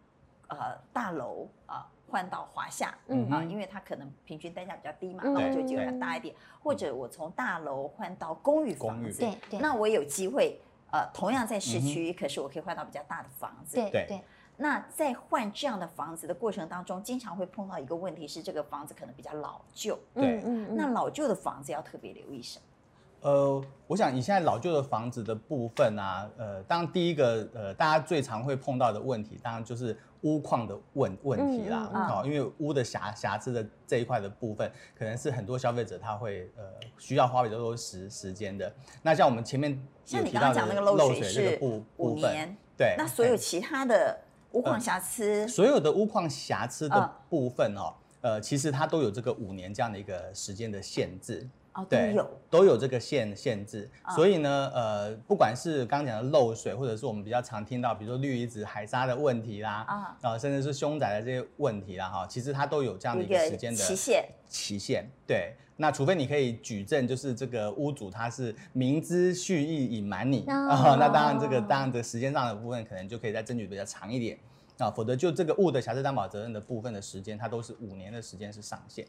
A: 呃大楼啊换到华夏，嗯啊，因为它可能平均单价比较低嘛，那我就机会大一点。或者我从大楼换到公寓房子，对对，那我有机会呃同样在市区，可是我可以换到比较大的房子，
B: 对对。
A: 那在换这样的房子的过程当中，经常会碰到一个问题是，这个房子可能比较老旧，
C: 对，嗯，
A: 那老旧的房子要特别留意什么？
C: 呃，我想以现在老旧的房子的部分啊，呃，当然第一个呃，大家最常会碰到的问题，当然就是屋况的问问题啦。好、嗯，因为屋的瑕瑕疵的这一块的部分，可能是很多消费者他会呃需要花比较多时时间的。那像我们前面
A: 像你刚刚讲那个漏水这个部部分，
C: 对，
A: 那所有其他的屋况瑕疵、
C: 呃，所有的屋况瑕疵的部分哦，呃，其实它都有这个五年这样的一个时间的限制。
A: 哦，都有
C: 都有这个限限制，所以呢，呃，不管是刚讲的漏水，或者是我们比较常听到，比如说氯离子、海沙的问题啦，啊，甚至是凶宅的这些问题啦，哈，其实它都有这样的一个时间的
A: 期限。
C: 期限，对。那除非你可以举证，就是这个屋主他是明知蓄意隐瞒你啊，那当然这个当然这个时间上的部分可能就可以再争取比较长一点啊，否则就这个物的瑕疵担保责任的部分的时间，它都是五年的时间是上限。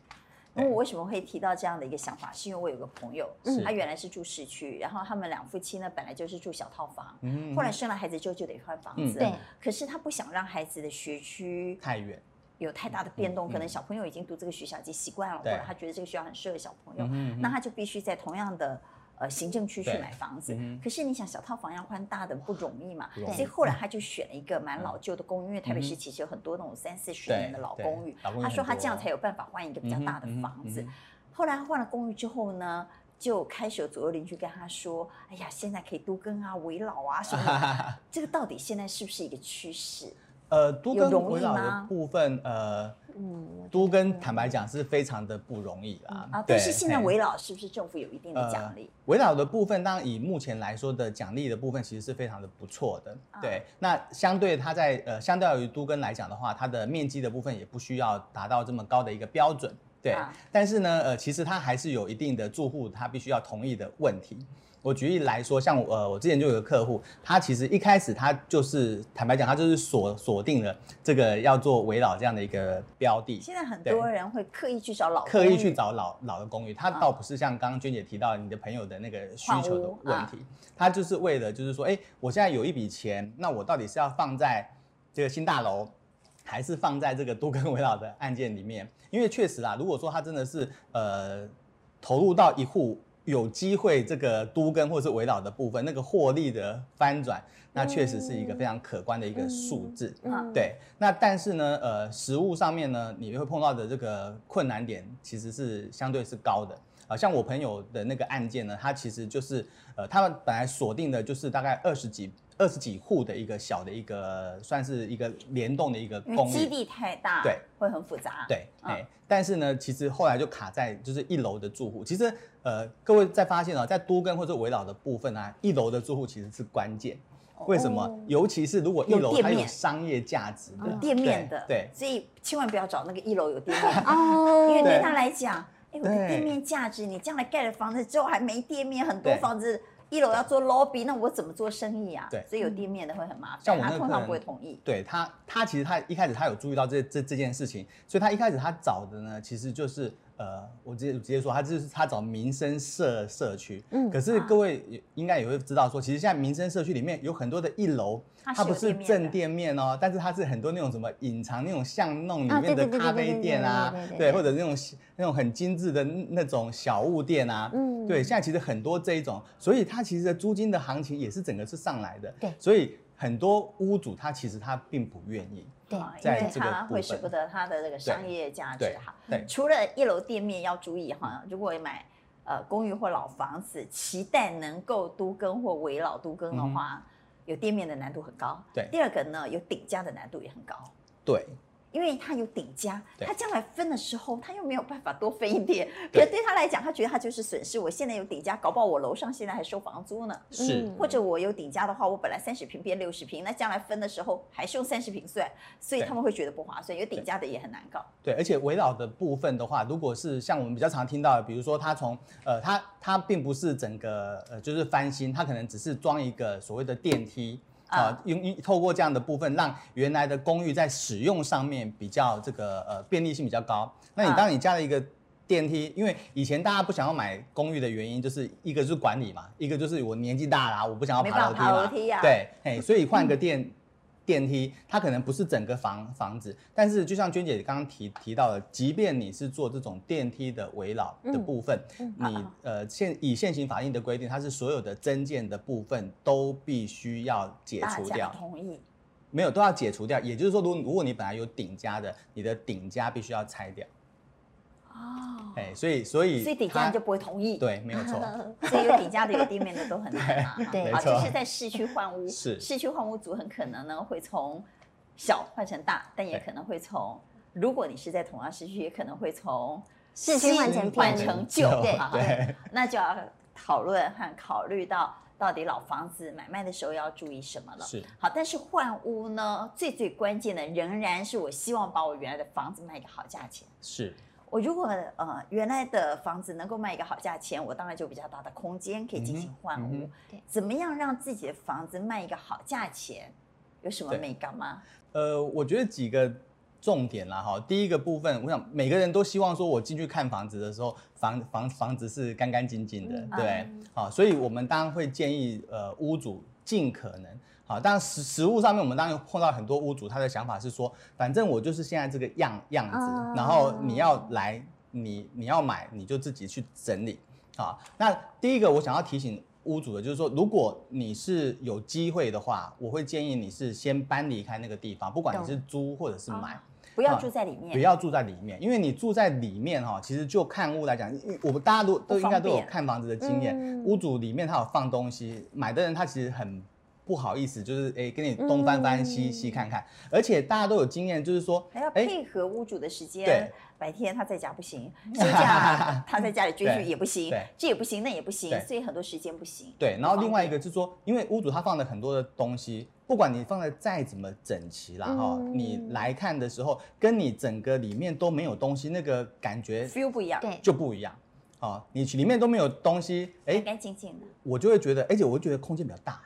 A: 那我为什么会提到这样的一个想法？是因为我有个朋友，他原来是住市区，然后他们两夫妻呢本来就是住小套房，
C: 嗯
A: 后来生了孩子之后就得换房子，
C: 嗯
B: 对
A: 可是他不想让孩子的学区
C: 太远，
A: 有太大的变动，
C: 嗯
A: 可能小朋友已经读这个学校已经习惯了，或者他觉得这个学校很适合小朋友，
C: 嗯
A: 那他就必须在同样的。呃，行政区去
C: 对
A: 买房子，
C: 嗯
A: 可是你想小套房要换大的不容易嘛，所以后来他就选了一个蛮老旧的公寓，因为台北市
C: 嗯
A: 其实有很多那种三四十年的老公寓他说他这样才有办法换一个比较大的房子。后来他换了公寓之后呢，就开始有左右邻居跟他说：“哎呀，现在可以都更啊、危老啊什么的。”这个到底现在是不是一个趋势？
C: 呃，都跟围绕的部分，呃，
B: 嗯，
C: 都
B: 得
C: 跟坦白讲是非常的不容易啦。
A: 啊，
C: 对
A: 但是现在
C: 嘿
A: 危老是不是政府有一定的奖励？
C: 围绕的部分，当然以目前来说的奖励的部分，其实是非常的不错的。
A: 啊
C: 对，那相对它在呃，相对于都跟来讲的话，它的面积的部分也不需要达到这么高的一个标准。对，
A: 啊
C: 但是呢，呃，其实它还是有一定的住户他必须要同意的问题。我举例来说，像呃，我之前就有个客户，他其实一开始他就是坦白讲，他就是锁锁定了这个要做围老这样的一个标的。
A: 现在很多人会刻意去找老，
C: 刻意去找老老的公寓，它
A: 啊
C: 倒不是像刚刚娟姐提到你的朋友的那个需求的问
A: 换
C: 题，它就是为了就是说，哎，我现在有一笔钱，那我到底是要放在这个新大楼，还是放在这个都更危老的案件里面？因为确实啦，如果说他真的是呃投入到一户有机会这个都跟或是围绕的部分，那个获利的翻转，那确实是一个非常可观的一个数字。
A: 嗯
C: 对，那但是呢，呃，实物上面呢，你会碰到的这个困难点其实是相对是高的。啊、呃，像我朋友的那个案件呢，他其实就是，呃，他们本来锁定的就是大概二十几、二十几户的一个小的一个，算是一个联动的一个
A: 因为
C: 公寓。
A: 基地太大，
C: 对，
A: 会很复杂。
C: 对，
A: 嗯。
C: 哎、但是呢，其实后来就卡在就是一楼的住户。其实，呃，各位在发现哦，在都跟或者围绕的部分啊，一楼的住户其实是关键。为什么？
B: 哦
C: 尤其是如果一
A: 有
C: 楼它有商业价值的，
A: 有店面的，
C: 对，
A: 所以千万不要找那个一楼有店面。的，
B: 哦，
A: 因为对
C: 对。
A: 他来讲，哎，我的店面价值，你将来盖了房子之后还没店面，很多房子一楼要做 lobby，那我怎么做生意啊？
C: 对
A: 所以有店面的会很麻烦，
C: 像我那
A: 他通常不会同意。
C: 对他，他其实他一开始他有注意到这这这件事情，所以他一开始他找的呢，其实就是呃，我直接直接说，他就是他找民生社社区。
B: 嗯
C: 可是各位也应该也会知道说，其实现在民生社区里面有很多的一楼，
A: 它
C: 不是正店面哦，但是它是很多那种什么隐藏那种巷弄里面的咖啡店啊
B: 对，
C: 或者那种那种很精致的那种小物店啊，
B: 嗯
C: 对，现在其实很多这一种，所以它其实的租金的行情也是整个是上来的，
B: 对
C: 所以很多屋主他其实他并不愿意。
B: 对
A: 啊因
C: 在这个
A: 为他
C: 会
A: 舍不得它的这个商业价值哈。
C: 对
A: 除了一楼店面要注意哈，如果买呃公寓或老房子，期待能够都更或围老都更的话，有店面的难度很高。
C: 嗯对
A: 第二个呢，有顶价的难度也很高。
C: 对，
A: 因为他有顶加，他将来分的时候，他又没有办法多分一点。可
C: 对
A: 是对他来讲，他觉得他就是损失。我现在有顶加，搞不好我楼上现在还收房租呢。
C: 是。
B: 嗯
A: 或者我有顶加的话，我本来三十平变六十平，那将来分的时候还是用三十平算，所以他们会觉得不划算。有顶加的也很难搞。
C: 对，而且围绕的部分的话，如果是像我们比较常听到的，比如说他从呃，他他并不是整个呃就是翻新，他可能只是装一个所谓的电梯啊
A: 啊，
C: 用、用透过这样的部分，让原来的公寓在使用上面比较这个呃便利性比较高。那你
A: 啊
C: 当你加了一个电梯，因为以前大家不想要买公寓的原因，就是一个就是管理嘛，一个就是我年纪大啦，我不想要爬楼梯嘛，对，哎，所以换个电。电梯它可能不是整个房房子，但是就像娟姐刚刚提提到的，即便你是做这种电梯的围绕的部分，你
A: 啊
C: 呃现以现行法令的规定，它是所有的增建的部分都必须要解除掉，
A: 同意。
C: 没有都要解除掉。也就是说，如如果你本来有顶加的，你的顶加必须要拆掉。
A: 哦，
C: 哎，所以所以
A: 所以底
C: 价
A: 你就不会同意。
C: 对，没有错，
A: 所以有底价的有地面的都很难嘛。
B: 对
A: 好，
C: 没错
A: 这是在市区换屋，
C: 是
A: 市区换屋族很可能呢会从小换成大，但也可能会从，如果你是在同样市区，也可能会从
B: 市区换成换
A: 成旧
C: 对，
A: 那就要讨论和考虑到到底老房子买卖的时候要注意什么了。
C: 是
A: 好，但是换屋呢，最最关键的仍然是我希望把我原来的房子卖个好价钱。
C: 是
A: 我如果呃原来的房子能够卖一个好价钱，我当然就有比较大的空间可以进行换屋。怎么样让自己的房子卖一个好价钱？有什
C: 么
A: 美感吗？
C: 呃，我觉得几个重点啦哈。第一个部分，我想每个人都希望说，我进去看房子的时候，房房房子是干干净净的，
A: 嗯、
C: 对，好，所以我们当然会建议呃屋主尽可能好。当然实实物上面，我们当然碰到很多屋主，他的想法是说，反正我就是现在这个样样子，嗯、然后你要来，你你要买，你就自己去整理。好，那第一个我想要提醒。屋主的，就是说，如果你是有机会的话，我会建议你是先搬离开那个地方，不管你是租或者是买，
A: 哦、不要住在里面，
C: 不要住在里面，因为你住在里面哈，其实就看屋来讲，我们大家都都应该都有看房子的经验，嗯、屋主里面他有放东西，买的人他其实很。不好意思，就是哎，给你东翻翻西西看看，而且大家都有经验，就是说
A: 还要配合屋主的时间。对，白天他在家不行，休假他在家里追剧也不行，这也不行，那也不行，所以很多时间不行。
C: 对，然后另外一个就是说，因为屋主他放了很多的东西，不管你放的再怎么整齐啦哈，你来看的时候，跟你整个里面都没有东西，那个感觉
A: feel 不一样，
C: 对，就不一样。好，你里面都没有东西，哎，
A: 干干净净的，
C: 我就会觉得，而且我会觉得空间比较大。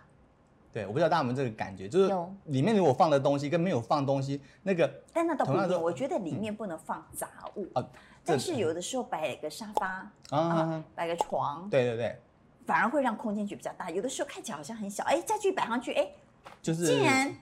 C: 对，我不知道大家有没有这个感觉，就是里面如果放的东西跟没有放东西，那个，
A: 但那倒不一定。我觉得里面不能放杂物啊，但是有的时候摆个沙发啊，摆个床，
C: 对对对，
A: 反而会让空间觉比较大。有的时候看起来好像很小，哎，家具摆上去，哎，
C: 就是
A: 竟然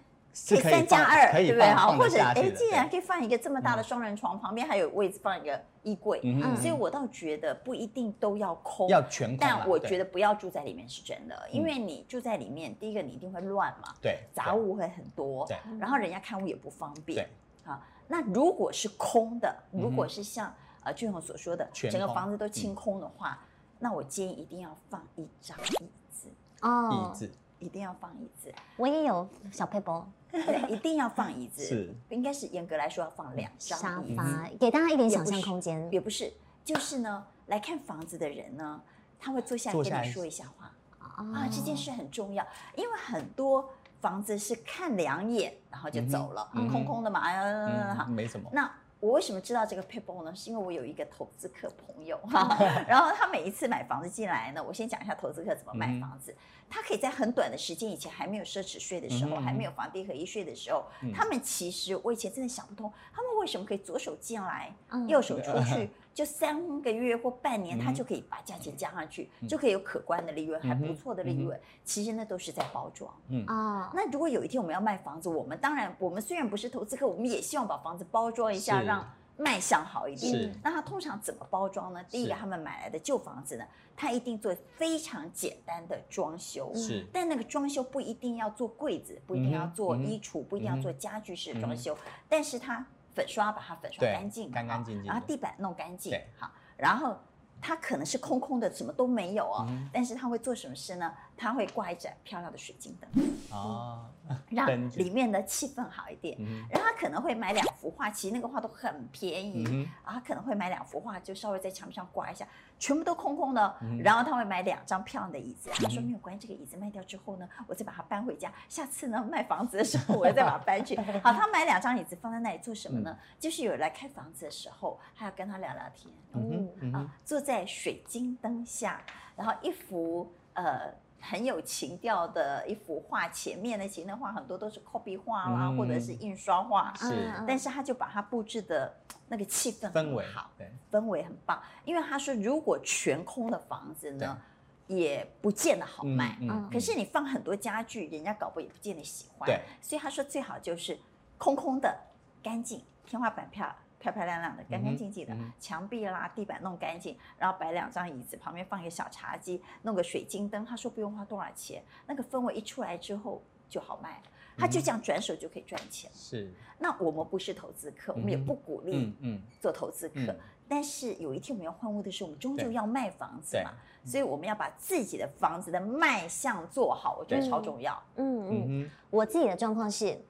A: 可以三加二，对不对？哈，或者哎，竟然可以放一个这么大的双人床，旁边还有位置放一个衣柜，嗯，所以我倒觉得不一定都要空，
C: 要全空。
A: 但我觉得不要住在里面是真的，因为你住在里面，第一个你一定会乱嘛，
C: 对，
A: 杂物会很多，对，然后人家看屋也不方便，对，好，那如果是空的，如果是像呃俊宏所说的，整个房子都清空的话，那我建议一定要放一张椅子
B: 哦，
C: 椅子。
A: 一定要放椅子，
B: 我也有小配包，
A: 对，一定要放椅子，
C: 是，
A: 应该是严格来说要放两张
B: 沙发，给大家一点想象空间。
A: 也不是，就是呢，来看房子的人呢，他会坐下来跟你说一下话。啊，这件事很重要，因为很多房子是看两眼然后就走了，空空的嘛，
C: 哎没什么。
A: 那我为什么知道这个撇步呢？是因为我有一个投资客朋友哈，然后他每一次买房子进来呢，我先讲一下投资客怎么买房子。他可以在很短的时间，以前还没有奢侈税的时候，还没有房地合一税的时候，他们其实我以前真的想不通，他们为什么可以左手进来，右手出去，就三个月或半年，他就可以把价钱加上去，就可以有可观的利润，还不错的利润。其实那都是在包装。嗯。啊，那如果有一天我们要卖房子，我们当然，我们虽然不是投资客，我们也希望把房子包装一下，让卖相好一点。那他通常怎么包装呢？第一个，他们买来的旧房子呢，他一定做非常简单的装修，是，但那个装修不一定要做柜子，不一定要做衣橱，不一定要做家具式装修，但是他粉刷把它粉刷干净，
C: 干干净净，
A: 然后地板弄干净，好，然后它可能是空空的，什么都没有哦，但是它会做什么事呢？它会挂一盏漂亮的水晶灯，哦，让里面的气氛好一点。然后他可能会买两幅画，其实那个画都很便宜，然后他可能会买两幅画，就稍微在墙壁上挂一下。全部都空空的，然后他会买两张漂亮的椅子。他说没有关系，这个椅子卖掉之后呢，我再把它搬回家。下次呢卖房子的时候，我再把它搬去。好，他买两张椅子放在那里做什么呢？就是有人来看房子的时候，还要跟他聊聊天。嗯啊，坐在水晶灯下，然后一幅呃很有情调的一幅画，前面的其实那画很多都是 copy 画啦，或者是印刷画。是，但是他就把它布置的。那个气氛氛围好，对，氛围很棒。因为他说，如果全空的房子呢，也不见得好卖。嗯，可是你放很多家具，人家搞不也不见得喜欢。对，所以他说最好就是空空的、干净，天花板漂漂漂亮亮的、干干净净的，墙壁啦、地板弄干净，然后摆两张椅子，旁边放一个小茶几，弄个水晶灯。他说不用花多少钱，那个氛围一出来之后就好卖。他就这样转手就可以赚钱。是，那我们不是投资客，我们也不鼓励嗯做投资客。但是有一天我们要换屋的时候，我们终究要卖房子嘛，所以我们要把自己的房子的卖相做好，我觉得超重要。嗯
B: 嗯，我自己的状况是。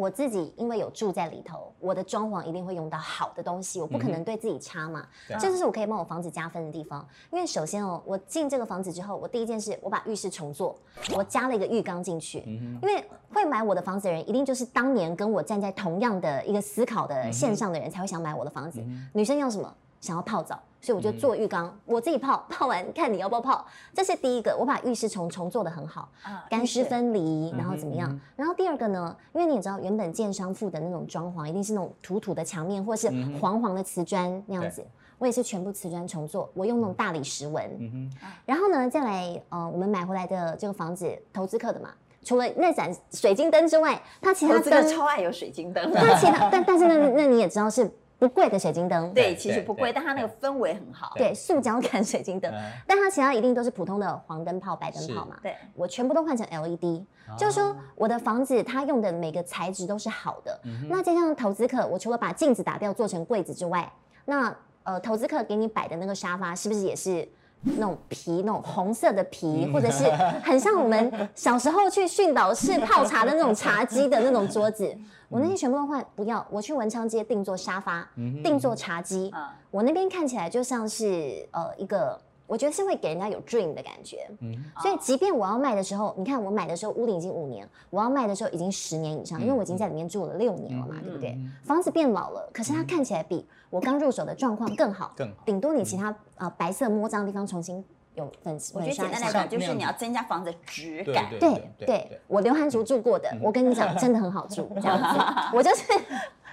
B: 我自己因为有住在里头，我的装潢一定会用到好的东西，我不可能对自己差嘛。这就是我可以帮我房子加分的地方。因为首先哦，我进这个房子之后，我第一件事，我把浴室重做，我加了一个浴缸进去。因为会买我的房子的人，一定就是当年跟我站在同样的一个思考的线上的人，才会想买我的房子。女生要什么？想要泡澡，所以我就做浴缸，嗯、我自己泡，泡完看你要不要泡。这是第一个，我把浴室重重做的很好，啊、干湿分离，然后怎么样？嗯、然后第二个呢，因为你也知道，原本建商附的那种装潢一定是那种土土的墙面，或是黄黄的瓷砖那样子。我也是全部瓷砖重做，我用那种大理石纹。嗯哼。然后呢，再来呃，我们买回来的这个房子，投资客的嘛，除了那盏水晶灯之外，它其他
A: 灯超爱有水晶灯。
B: 它其他但但是那那你也知道是不贵的水晶灯。
A: 对，其实不贵，但它那个氛围很好。
B: 对，塑胶感水晶灯，但它其他一定都是普通的黄灯泡、白灯泡嘛。
A: 对，
B: 我全部都换成 LED，就是说我的房子它用的每个材质都是好的。那加上投资客，我除了把镜子打掉做成柜子之外，那呃，投资客给你摆的那个沙发，是不是也是那种皮，那种红色的皮，或者是 很像我们小时候去训导室泡茶的那种茶几的那种桌子？我那些全部都换，不要，我去文昌街定做沙发，定做茶几。我那边看起来就像是呃一个。我觉得是会给人家有 dream 的感觉，嗯，所以即便我要卖的时候，你看我买的时候屋顶已经五年，我要卖的时候已经十年以上，因为我已经在里面住了六年了嘛，对不对？房子变老了，可是它看起来比我刚入手的状况更好，更好。顶多你其他呃白色摸脏的地方重新有粉丝。
A: 我觉得简单来讲就是你要增加房子的质感。
B: 对对，我刘涵竹住过的，我跟你讲真的很好住，这样子，我就是。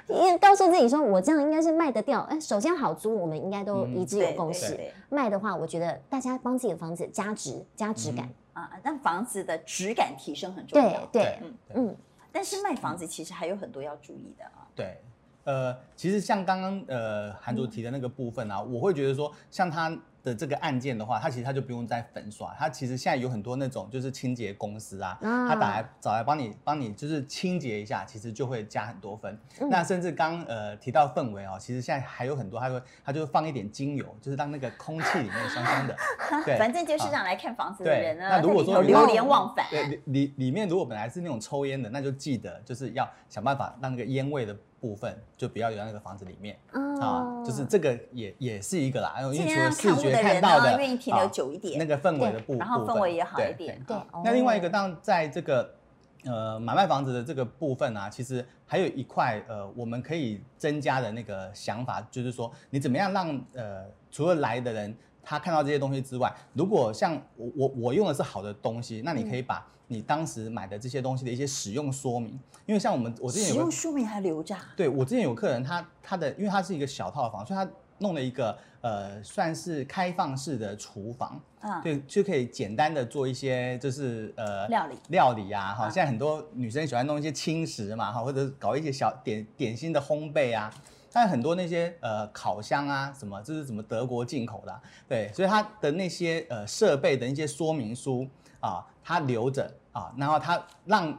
B: 因为告诉自己说，我这样应该是卖得掉。哎，首先好租，我们应该都一致有共识。卖的话，我觉得大家帮自己的房子加值、加质感
A: 啊，让房子的质感提升很重要。
B: 对对，嗯嗯。
A: 但是卖房子其实还有很多要注意的啊。
C: 对，呃，其实像刚刚呃韩卓提的那个部分啊，我会觉得说，像他。的这个案件的话，它其实它就不用再粉刷，它其实现在有很多那种就是清洁公司啊，它打来找来帮你帮你就是清洁一下，其实就会加很多分。嗯、那甚至刚呃提到氛围哦，其实现在还有很多，他会他就放一点精油，就是让那个空气里面香香的。对，
A: 反正就是让来看房子的人呢，
C: 那如果说
A: 有流连忘返，
C: 对里里里面如果本来是那种抽烟的，那就记得就是要想办法让那个烟味的。部分就不要留在那个房子里面。啊，就是这个也也是一个啦，因为除了视觉看到的，
A: 愿意停留久一点，
C: 那个氛围的部分，
A: 然后氛围也好一点。
B: 对，
C: 那另外一个，当在这个呃买卖房子的这个部分啊，其实还有一块呃，我们可以增加的那个想法，就是说你怎么样让呃除了来的人他看到这些东西之外，如果像我我我用的是好的东西，那你可以把。你当时买的这些东西的一些使用说明，因为像我们我之前有
A: 使用说明还留着。
C: 对，我之前有客人，他他的因为他是一个小套房，所以他弄了一个呃算是开放式的厨房，啊，对，就可以简单的做一些就是呃
A: 料理
C: 料理啊，哈，现在很多女生喜欢弄一些轻食嘛，哈，或者搞一些小点点心的烘焙啊，但很多那些呃烤箱啊什么，这是什么德国进口的，啊，对，所以它的那些呃设备的一些说明书。啊，他留着啊，然后他让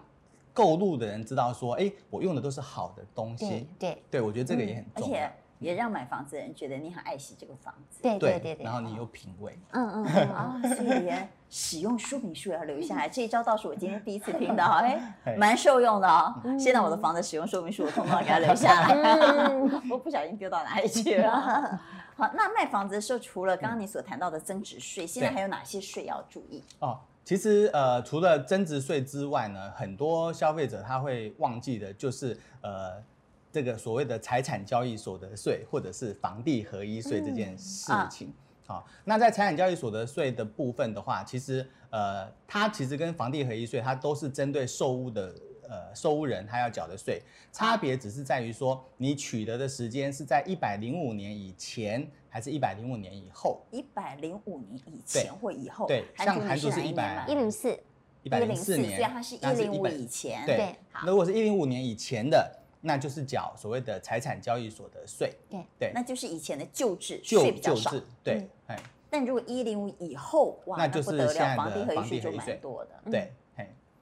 C: 购入的人知道说，哎，我用的都是好的东西。
B: 对对，
C: 对我觉得这个也很重要，
A: 而且也让买房子的人觉得你很爱惜这个房子。
B: 对对对对，
C: 然后你有品味。
B: 嗯嗯
A: 啊，所以连使用说明书要留下来，这一招倒是我今天第一次听到，哎，蛮受用的哦。现在我的房子使用说明书我通通给它留下来，我不小心丢到哪里去了。好，那卖房子的时候，除了刚刚你所谈到的增值税，现在还有哪些税要注意？
C: 哦。其实呃，除了增值税之外呢，很多消费者他会忘记的，就是呃，这个所谓的财产交易所得税或者是房地合一税这件事情。好、嗯啊哦，那在财产交易所得税的部分的话，其实呃，它其实跟房地合一税它都是针对售屋的呃受屋人他要缴的税，差别只是在于说你取得的时间是在一百零五年以前。还是一百零五年以后，
A: 一百零五年以前或以后，
C: 对，像涵竹是一百
B: 一零四，
C: 一百零四年，
A: 所以它是一零五以前，
C: 对。如果是一零五年以前的，那就是缴所谓的财产交易所得税，
B: 对。
A: 对，那就是以前的旧制税比较少，
C: 对，哎。
A: 但如果一零五以后，哇，那不得了，房地合一税就蛮多的，
C: 对，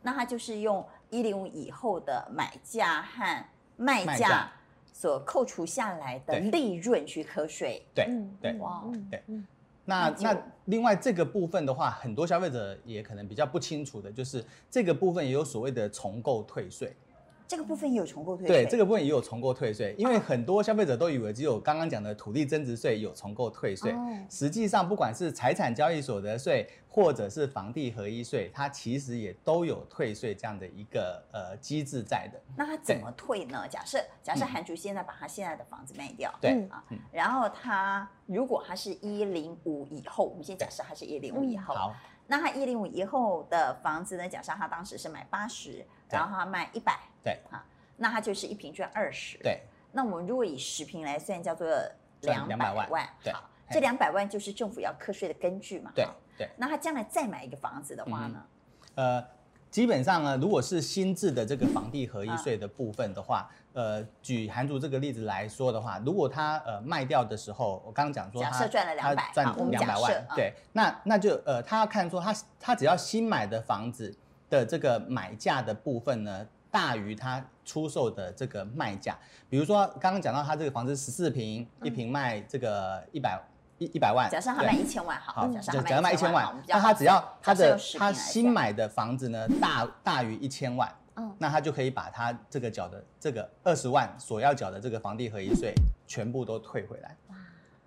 A: 那它就是用一零五以后的买价和卖价。所扣除下来的利润去课税，
C: 对对哇，对。那那另外这个部分的话，很多消费者也可能比较不清楚的，就是这个部分也有所谓的重构退税。
A: 这个部分也有重购退税。
C: 对，这个部分也有重购退税，因为很多消费者都以为只有刚刚讲的土地增值税有重购退税，
B: 哦
C: 实际上不管是财产交易所得税或者是房地合一税，它其实也都有退税这样的一个呃机制在的。
A: 那它怎么退呢？假设假设韩竹现在把他现在的房子卖掉，
C: 对
B: 嗯
A: 啊，然后他如果他是一零五以后，我们先假设他是一零五以后，
C: 好，
A: 那他一零五以后的房子呢？假设他当时是买八十，然后他卖一百，
C: 对
A: 啊，那他就是一瓶赚二十。
C: 对，
A: 那我们如果以十瓶来算，叫做两
C: 200
A: 百
C: 万
A: 万。
C: 对
A: 好，这两百万就是政府要课税的根据嘛。对
C: 对，
A: 那他将来再买一个房子的话呢？
C: 呃，基本上呢，如果是新制的这个房地合一税的部分的话，呃，举韩竹这个例子来说的话，如果他呃卖掉的时候，我刚刚讲说他
A: 假设赚了200
C: 他
A: 好我们
C: 赚两百
A: 万
C: 对，那那就呃，他要看说他他只要新买的房子的这个买价的部分呢，大于他出售的这个卖价，比如说刚刚讲到他这个房子十四平，一平卖这个一百一一百万，
A: 假设他
C: 对
A: 卖一千万，好，
C: 好，
A: 假设
C: 假假设卖一千万那他只要他的
A: 假设用10
C: 他新
A: 算
C: 买的房子呢大大于一千万，
B: 嗯
C: 那他就可以把他这个缴的这个二十万所要缴的这个房地合一税全部都退回来。
A: 哇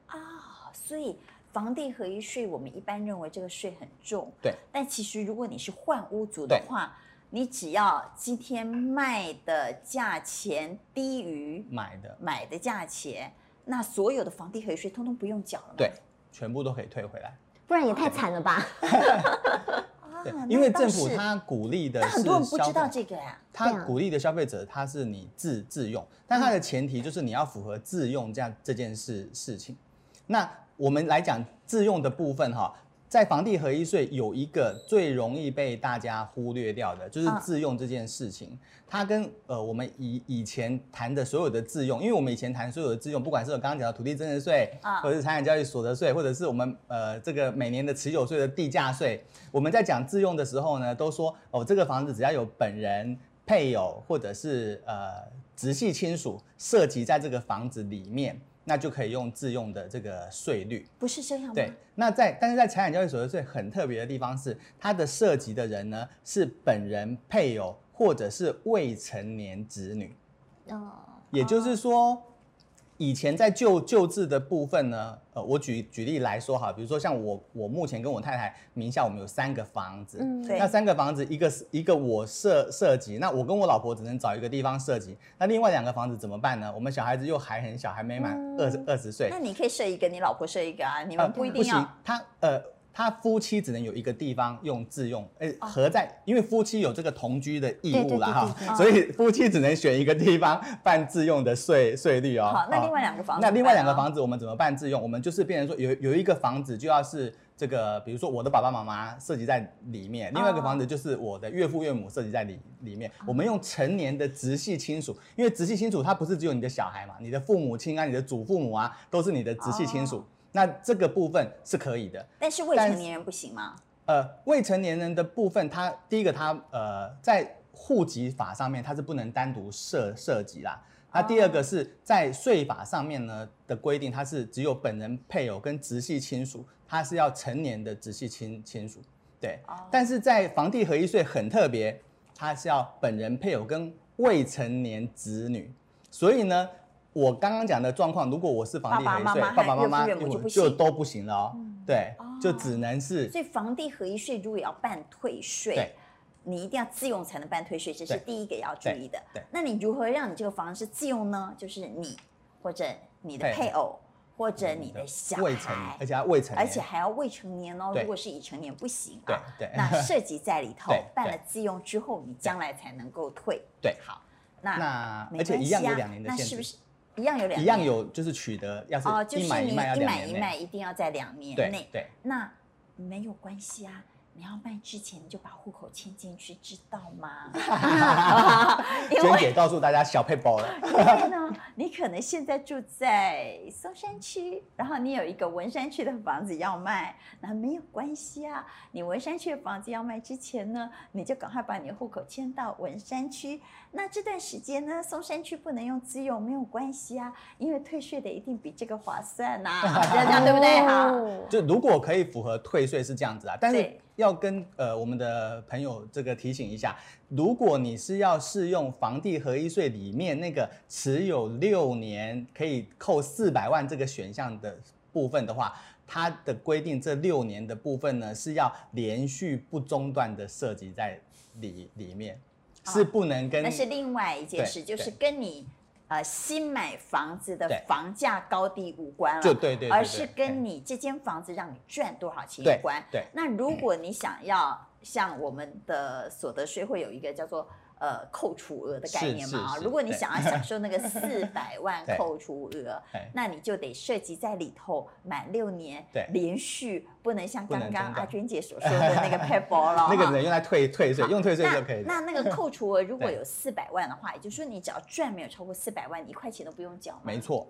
A: 啊，所以房地合一税，我们一般认为这个税很重，
C: 对，
A: 但其实如果你是换屋族的话，你只要今天卖的价钱低于
C: 买的，
A: 买的价钱，那所有的房地合一税通通不用缴了嘛。
C: 对，全部都可以退回来。
B: 不然也太惨了吧？
C: 因为政府它鼓励的是
A: 很多人不知道
C: 消费
A: 这个呀、
B: 对
C: 他
B: 啊
C: 鼓励的消费者，他是你自自用，但它的前提就是你要符合自用这样这件事事情。那我们来讲自用的部分哈，在房地合一税有一个最容易被大家忽略掉的，就是自用这件事情。它跟呃我们以以前谈的所有的自用，因为我们以前谈所有的自用，不管是我刚刚讲的土地增值税，
A: 啊
C: 或者是财产交易所得税，或者是我们呃这个每年的持有税的地价税，我们在讲自用的时候呢，都说哦这个房子只要有本人、配偶或者是呃直系亲属涉及在这个房子里面，那就可以用自用的这个税率。
A: 不是这样吗？
C: 对，那在但是在财产交易所得税很特别的地方是，它的涉及的人呢是本人、配偶或者是未成年子女。
B: 哦，
C: 也就是说，以前在救救治的部分呢，呃，我举举例来说哈，比如说像我我目前跟我太太名下，我们有三个房子，
B: 嗯
A: 对
C: 那三个房子一个是一个我设设计，那我跟我老婆只能找一个地方设计，那另外两个房子怎么办呢？我们小孩子又还很小，还没满二十二十岁
A: 那，你可以设一个，你老婆设一个啊，你
C: 呃
A: 们不一定要。
C: 行，他呃。他夫妻只能有一个地方用自用，哎、
A: 哦
C: 合在，因为夫妻有这个同居的义务啦哈所以夫妻只能选一个地方办自用的税税率哦。
A: 好，那
C: 哦
A: 另外两个房子
C: 那另外
A: 两个
C: 房子我们怎么办自用？我们就是变成说有有一个房子就要是这个，比如说我的爸爸妈妈涉及在里面，另外一个房子就是我的岳父岳母涉及在里里面。我们用成年的直系亲属，因为直系亲属他不是只有你的小孩嘛，你的父母亲啊、你的祖父母啊，都是你的直系亲属。
A: 哦
C: 那这个部分是可以的。
A: 但是未成年人不行吗？
C: 呃，未成年人的部分，他第一个他呃在户籍法上面他是不能单独涉涉及啦。那第二个是在税法上面呢的规定，它是只有本人、配偶跟直系亲属，他是要成年的直系亲亲属。对，
A: 哦
C: 但是在房地合一税很特别，它是要本人、配偶跟未成年子女。所以呢，我刚刚讲的状况，如果我是房地合一税，
A: 爸爸妈妈
C: 爸爸
A: 妈妈就不
C: 就都不行了哦。对
A: 哦，
C: 就只能是
A: 所以房地合一税如果要办退
C: 税，
A: 你一定要自用才能办退税，这是第一个要注意的。
C: 对对。
A: 那你如何让你这个房子是自用呢？就是你或者你的
C: 配
A: 配偶或者你的小
C: 未成年，
A: 孩
C: 而，且他未成年，
A: 而且还要未成年哦。
C: 对。
A: 如果是已成年不行
C: 对
A: 啊。
C: 对
A: 那涉及在里
C: 头，
A: 办了自用之后，你将来才能够退。
C: 对
A: 好，那
C: 那
A: 没
C: 而且一
A: 样
C: 两年的限制。
A: 那是不是一样有两年？
C: 一样有就是取得，要
A: 哦，就是
C: 一买一卖要
A: 一
C: 两年内，
A: 买一卖一定要在两年
C: 对
A: 内。
C: 对，
A: 那没有关系啊，你要卖之前你就把户口迁进去，知道吗？因
C: 娟姐告诉大家小配包了，
A: 因为呢，你可能现在住在松山区，然后你有一个文山区的房子要卖，那没有关系啊。你文山区的房子要卖之前呢，你就赶快把你的户口迁到文山区。那这段时间呢，松山区不能用自用，没有关系啊，因为退税的一定比这个划算呐、啊，这样对不对？好。
B: 哦
C: 就如果可以符合退税是这样子啊，但是
A: 对
C: 要跟呃我们的朋友这个提醒一下，如果你是要适用房地合一税里面那个持有六年可以扣四百万这个选项的部分的话，它的规定这六年的部分呢是要连续不中断的涉及在里里面，哦、是不能跟。
A: 那是另外一件事，就是跟你。呃，新买房子的房价高低无关了，
C: 就对对，
A: 而是跟你这间房子让你赚多少钱有关。
C: 对，
A: 那如果你想要像我们的所得税会有一个叫做。呃，扣除额的概念嘛啊，如果你想要享受那个四百万 扣除额，那你就得涉及在里头满六年，对，连续不能像刚刚阿娟姐所 说的那个 PayPal 了，
C: 那个能用来退退税，用退税就可以。
A: 那那个扣除额如果有四百万的话，也就是说你只要赚没有超过四百万，你一块钱都不用缴。
C: 没错，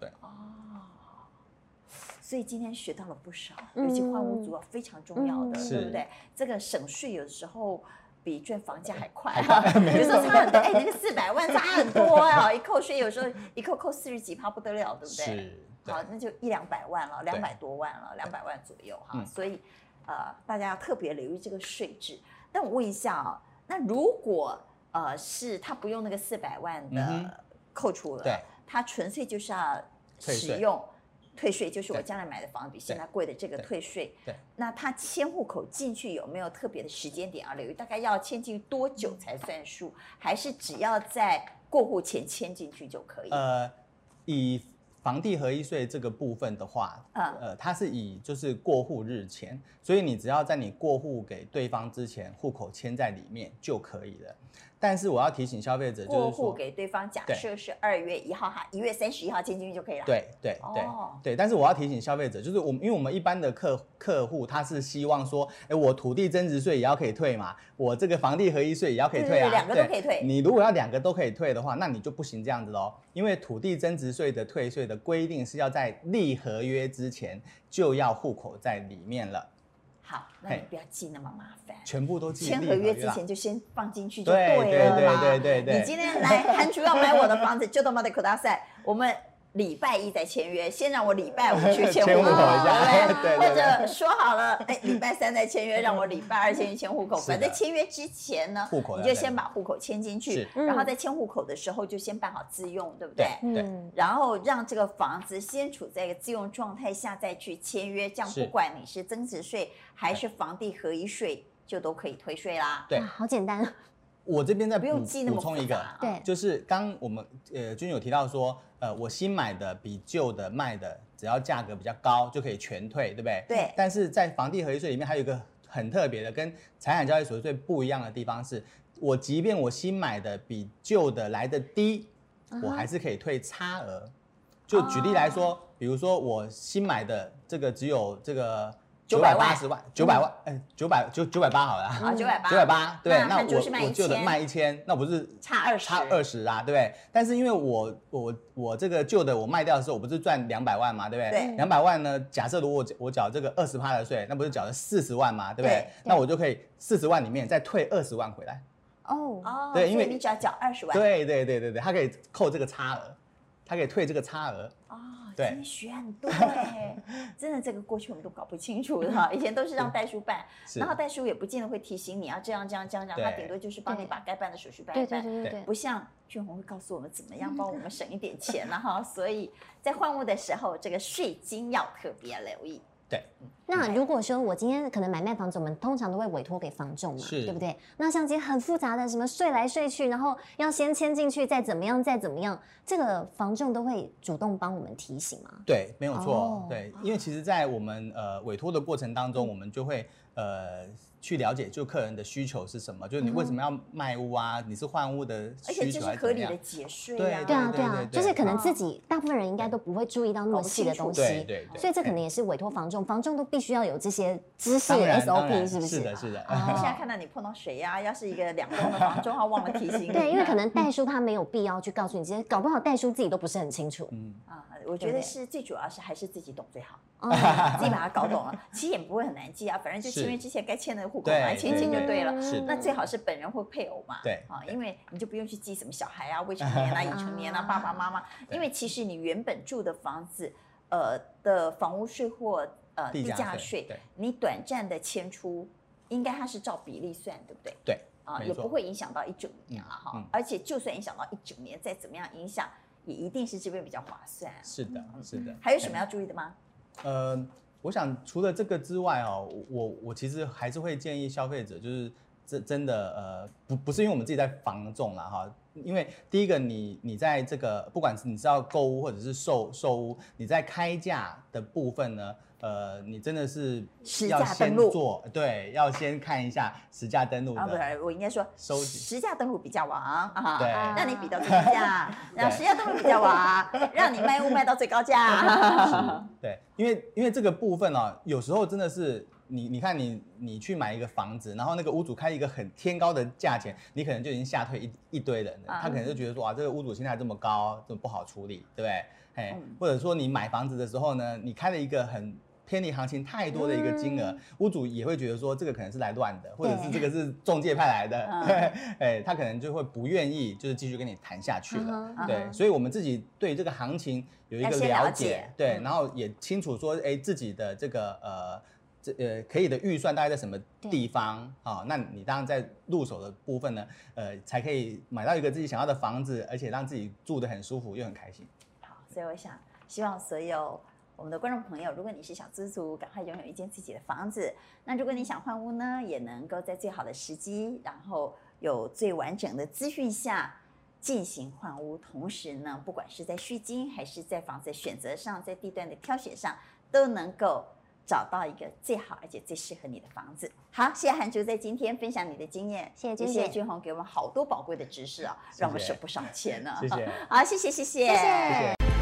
C: 对。
A: 哦，所以今天学到了不少，尤其换屋族啊非常重要的，对不对？这个省税有的时候。比赚房价还快哈，有时候差很多，哎，那个四百万差很多啊，一扣税有时候一扣扣四十几趴不得了，对不对？
C: 是，
A: 好，那就一两百万了，两百多万了，两百万左右哈，所以呃，大家要特别留意这个税制。但我问一下啊，那如果呃是他不用那个四百万的扣除额，对，他纯粹就是要使用。退税就是我将来买的房子比现在贵的这个退税。对，对，那他迁户口进去有没有特别的时间点要留意？大概要迁进多久才算数？还是只要在过户前迁进去就可以？
C: 呃，以房地合一税这个部分的话，呃，它是以就是过户日前，所以你只要在你过户给对方之前，户口迁在里面就可以了。但是我要提醒消费者，就是
A: 过户给对方，假设是二月一号哈，一月三十一号签进去就可以了。
C: 对对对对，但是我要提醒消费者，就是我们因为我们一般的客客户他是希望说，哎，我土地增值税也要可以退嘛，我这个房地合一税也要可以退啊，
A: 两个都可以退。
C: 你如果要两个都可以退的话，那你就不行这样子喽，因为土地增值税的退税的规定是要在立合约之前就要户口在里面了。
A: 好，那你不要记那么麻烦，
C: 全部都记。
A: 签合约之前就先放进去就对了啦。对对对对对对。你今天来 韩厨要买我的房子，就到马德口大赛，我们。礼拜一再签约，先让我礼拜五去签 户口对不，对，或者说好了，哎，礼拜三再签约，让我礼拜二先去签户口。反正签约之前呢，户口你就先把户口迁进去，然后在迁户口的时候就先办好自用，对不对？对。然后让这个房子先处在一个自用状态下再去签约，这样不管你是增值税还是房地合一税，就都可以退税啦。
C: 对，
B: 好简单。
C: 我这边再补补充一个，
B: 对，
C: 就是刚我们呃君有提到说，呃，我新买的比旧的卖的，只要价格比较高就可以全退，对不对？
A: 对。
C: 但是在房地合一税里面还有一个很特别的，跟财产交易所得税不一样的地方是，我即便我新买的比旧的来的低，我还是可以退差额。就举例来说，比如说我新买的这个只有这个。九百八十万，九百万，哎，九百九九百八好了
A: 啊，九百八，
C: 九百八，对，那我我旧的卖一千，那不是
A: 差二十，
C: 差二十啊，对不对？但是因为我我我这个旧的我卖掉的时候，我不是赚两百万嘛，对不对？对，两百万呢，假设如果我缴这个二十趴的税，那不是缴了四十万嘛，对不对？那我就可以四十万里面再退二十万回来。
A: 哦哦，对，因为你只要缴二十万。
C: 对对对对对，他可以扣这个差额，他可以退这个差额。
A: 今天学很多哎，真的这个过去我们都搞不清楚的哈，以前都是让代书办，然后代书也不见得会提醒你要这样这样这样这样，他顶多就是帮你把该办的手续办一办，对对对，不像俊宏会告诉我们怎么样帮我们省一点钱了哈，所以在换物的时候，这个税金要特别留意。
C: 对，
B: 那如果说我今天可能买卖房子，我们通常都会委托给房仲嘛，对不对？那像这些很复杂的什么睡来睡去，然后要先签进去，再怎么样，再怎么样，这个房仲都会主动帮我们提醒吗？
C: 对，没有错，对，因为其实，在我们呃委托的过程当中，我们就会呃。去了解就客人的需求是什么，就是你为什么要卖屋啊？你是换屋的需求还是怎么样？而且这是合理的
A: 解税，
B: 对啊，对啊，对啊，就是可能自己大部分人应该都不会注意到那么细的东西，
C: 对对。
B: 所以这可能也是委托房仲，房仲都必须要有这些知识 SOP，是不是？
C: 是的，是的。
A: 现在看到你碰到谁呀，要是一个两栋的房仲，他忘了提醒
B: 你。对，因为可能代书他没有必要去告诉你这些，搞不好代书自己都不是很清楚。
C: 嗯
A: 啊，我觉得是最主要是还是自己懂最好，自己把它搞懂了，其实也不会很难记啊，反正就签约之前该签的户口来签签。就对了，是那最好是本人或配偶嘛，
C: 对
A: 啊，因为你就不用去记什么小孩啊、未成年啊、已成年啊、爸爸妈妈，因为其实你原本住的房子，呃的房屋税或呃地价税，你短暂的迁出应该它是照比例算，对不对？
C: 对，
A: 啊，也不会影响到一整年了哈。
C: 嗯嗯
A: 而且就算影响到一整年，再怎么样影响，也一定是这边比较划算。
C: 是的，是的。
A: 还有什么要注意的吗？
C: 呃，我想除了这个之外哦，我我其实还是会建议消费者，就是真真的呃，不不是因为我们自己在防重了哈，因为第一个你你在这个不管是你知道购物或者是售售屋，你在开价的部分呢。呃，你真的是要先做，对，要先看一下实价登录的。
A: 啊，不是，我应该说收实价登录比较王啊，
C: 对，
A: 让你比到最低价，让实价登录比较王，让你卖屋卖到最高价。
C: 对，因为因为这个部分哦，有时候真的是你你看你你去买一个房子，然后那个屋主开一个很天高的价钱，你可能就已经吓退一一堆人了。他可能就觉得说，哇，这个屋主现在这么高，这么不好处理，对不对？哎，或者说你买房子的时候呢，你开了一个很偏离行情太多的一个金额，嗯、屋主也会觉得说这个可能是来乱的，或者是这个是中介派来的，哎，他可能就会不愿意就是继续跟你谈下去了。嗯、对，所以我们自己对这个行情有一个了解，对，然后也清楚说，哎，自己的这个呃这呃可以的预算大概在什么地方啊、哦？那你当然在入手的部分呢，呃，才可以买到一个自己想要的房子，而且让自己住得很舒服又很开心。
A: 好，所以我想希望所有。我们的观众朋友，如果你是小资族，赶快拥有一间自己的房子。那如果你想换屋呢，也能够在最好的时机，然后有最完整的资讯下进行换屋。同时呢，不管是在续金还是在房子选择上，在地段的挑选上，都能够找到一个最好而且最适合你的房子。好，谢谢韩竹在今天分享你的经验，
B: 谢谢君
A: 谢谢君宏给我们好多宝贵的知识啊，让我们省不少钱呢。
C: 谢谢，
A: 好，谢谢。谢谢谢谢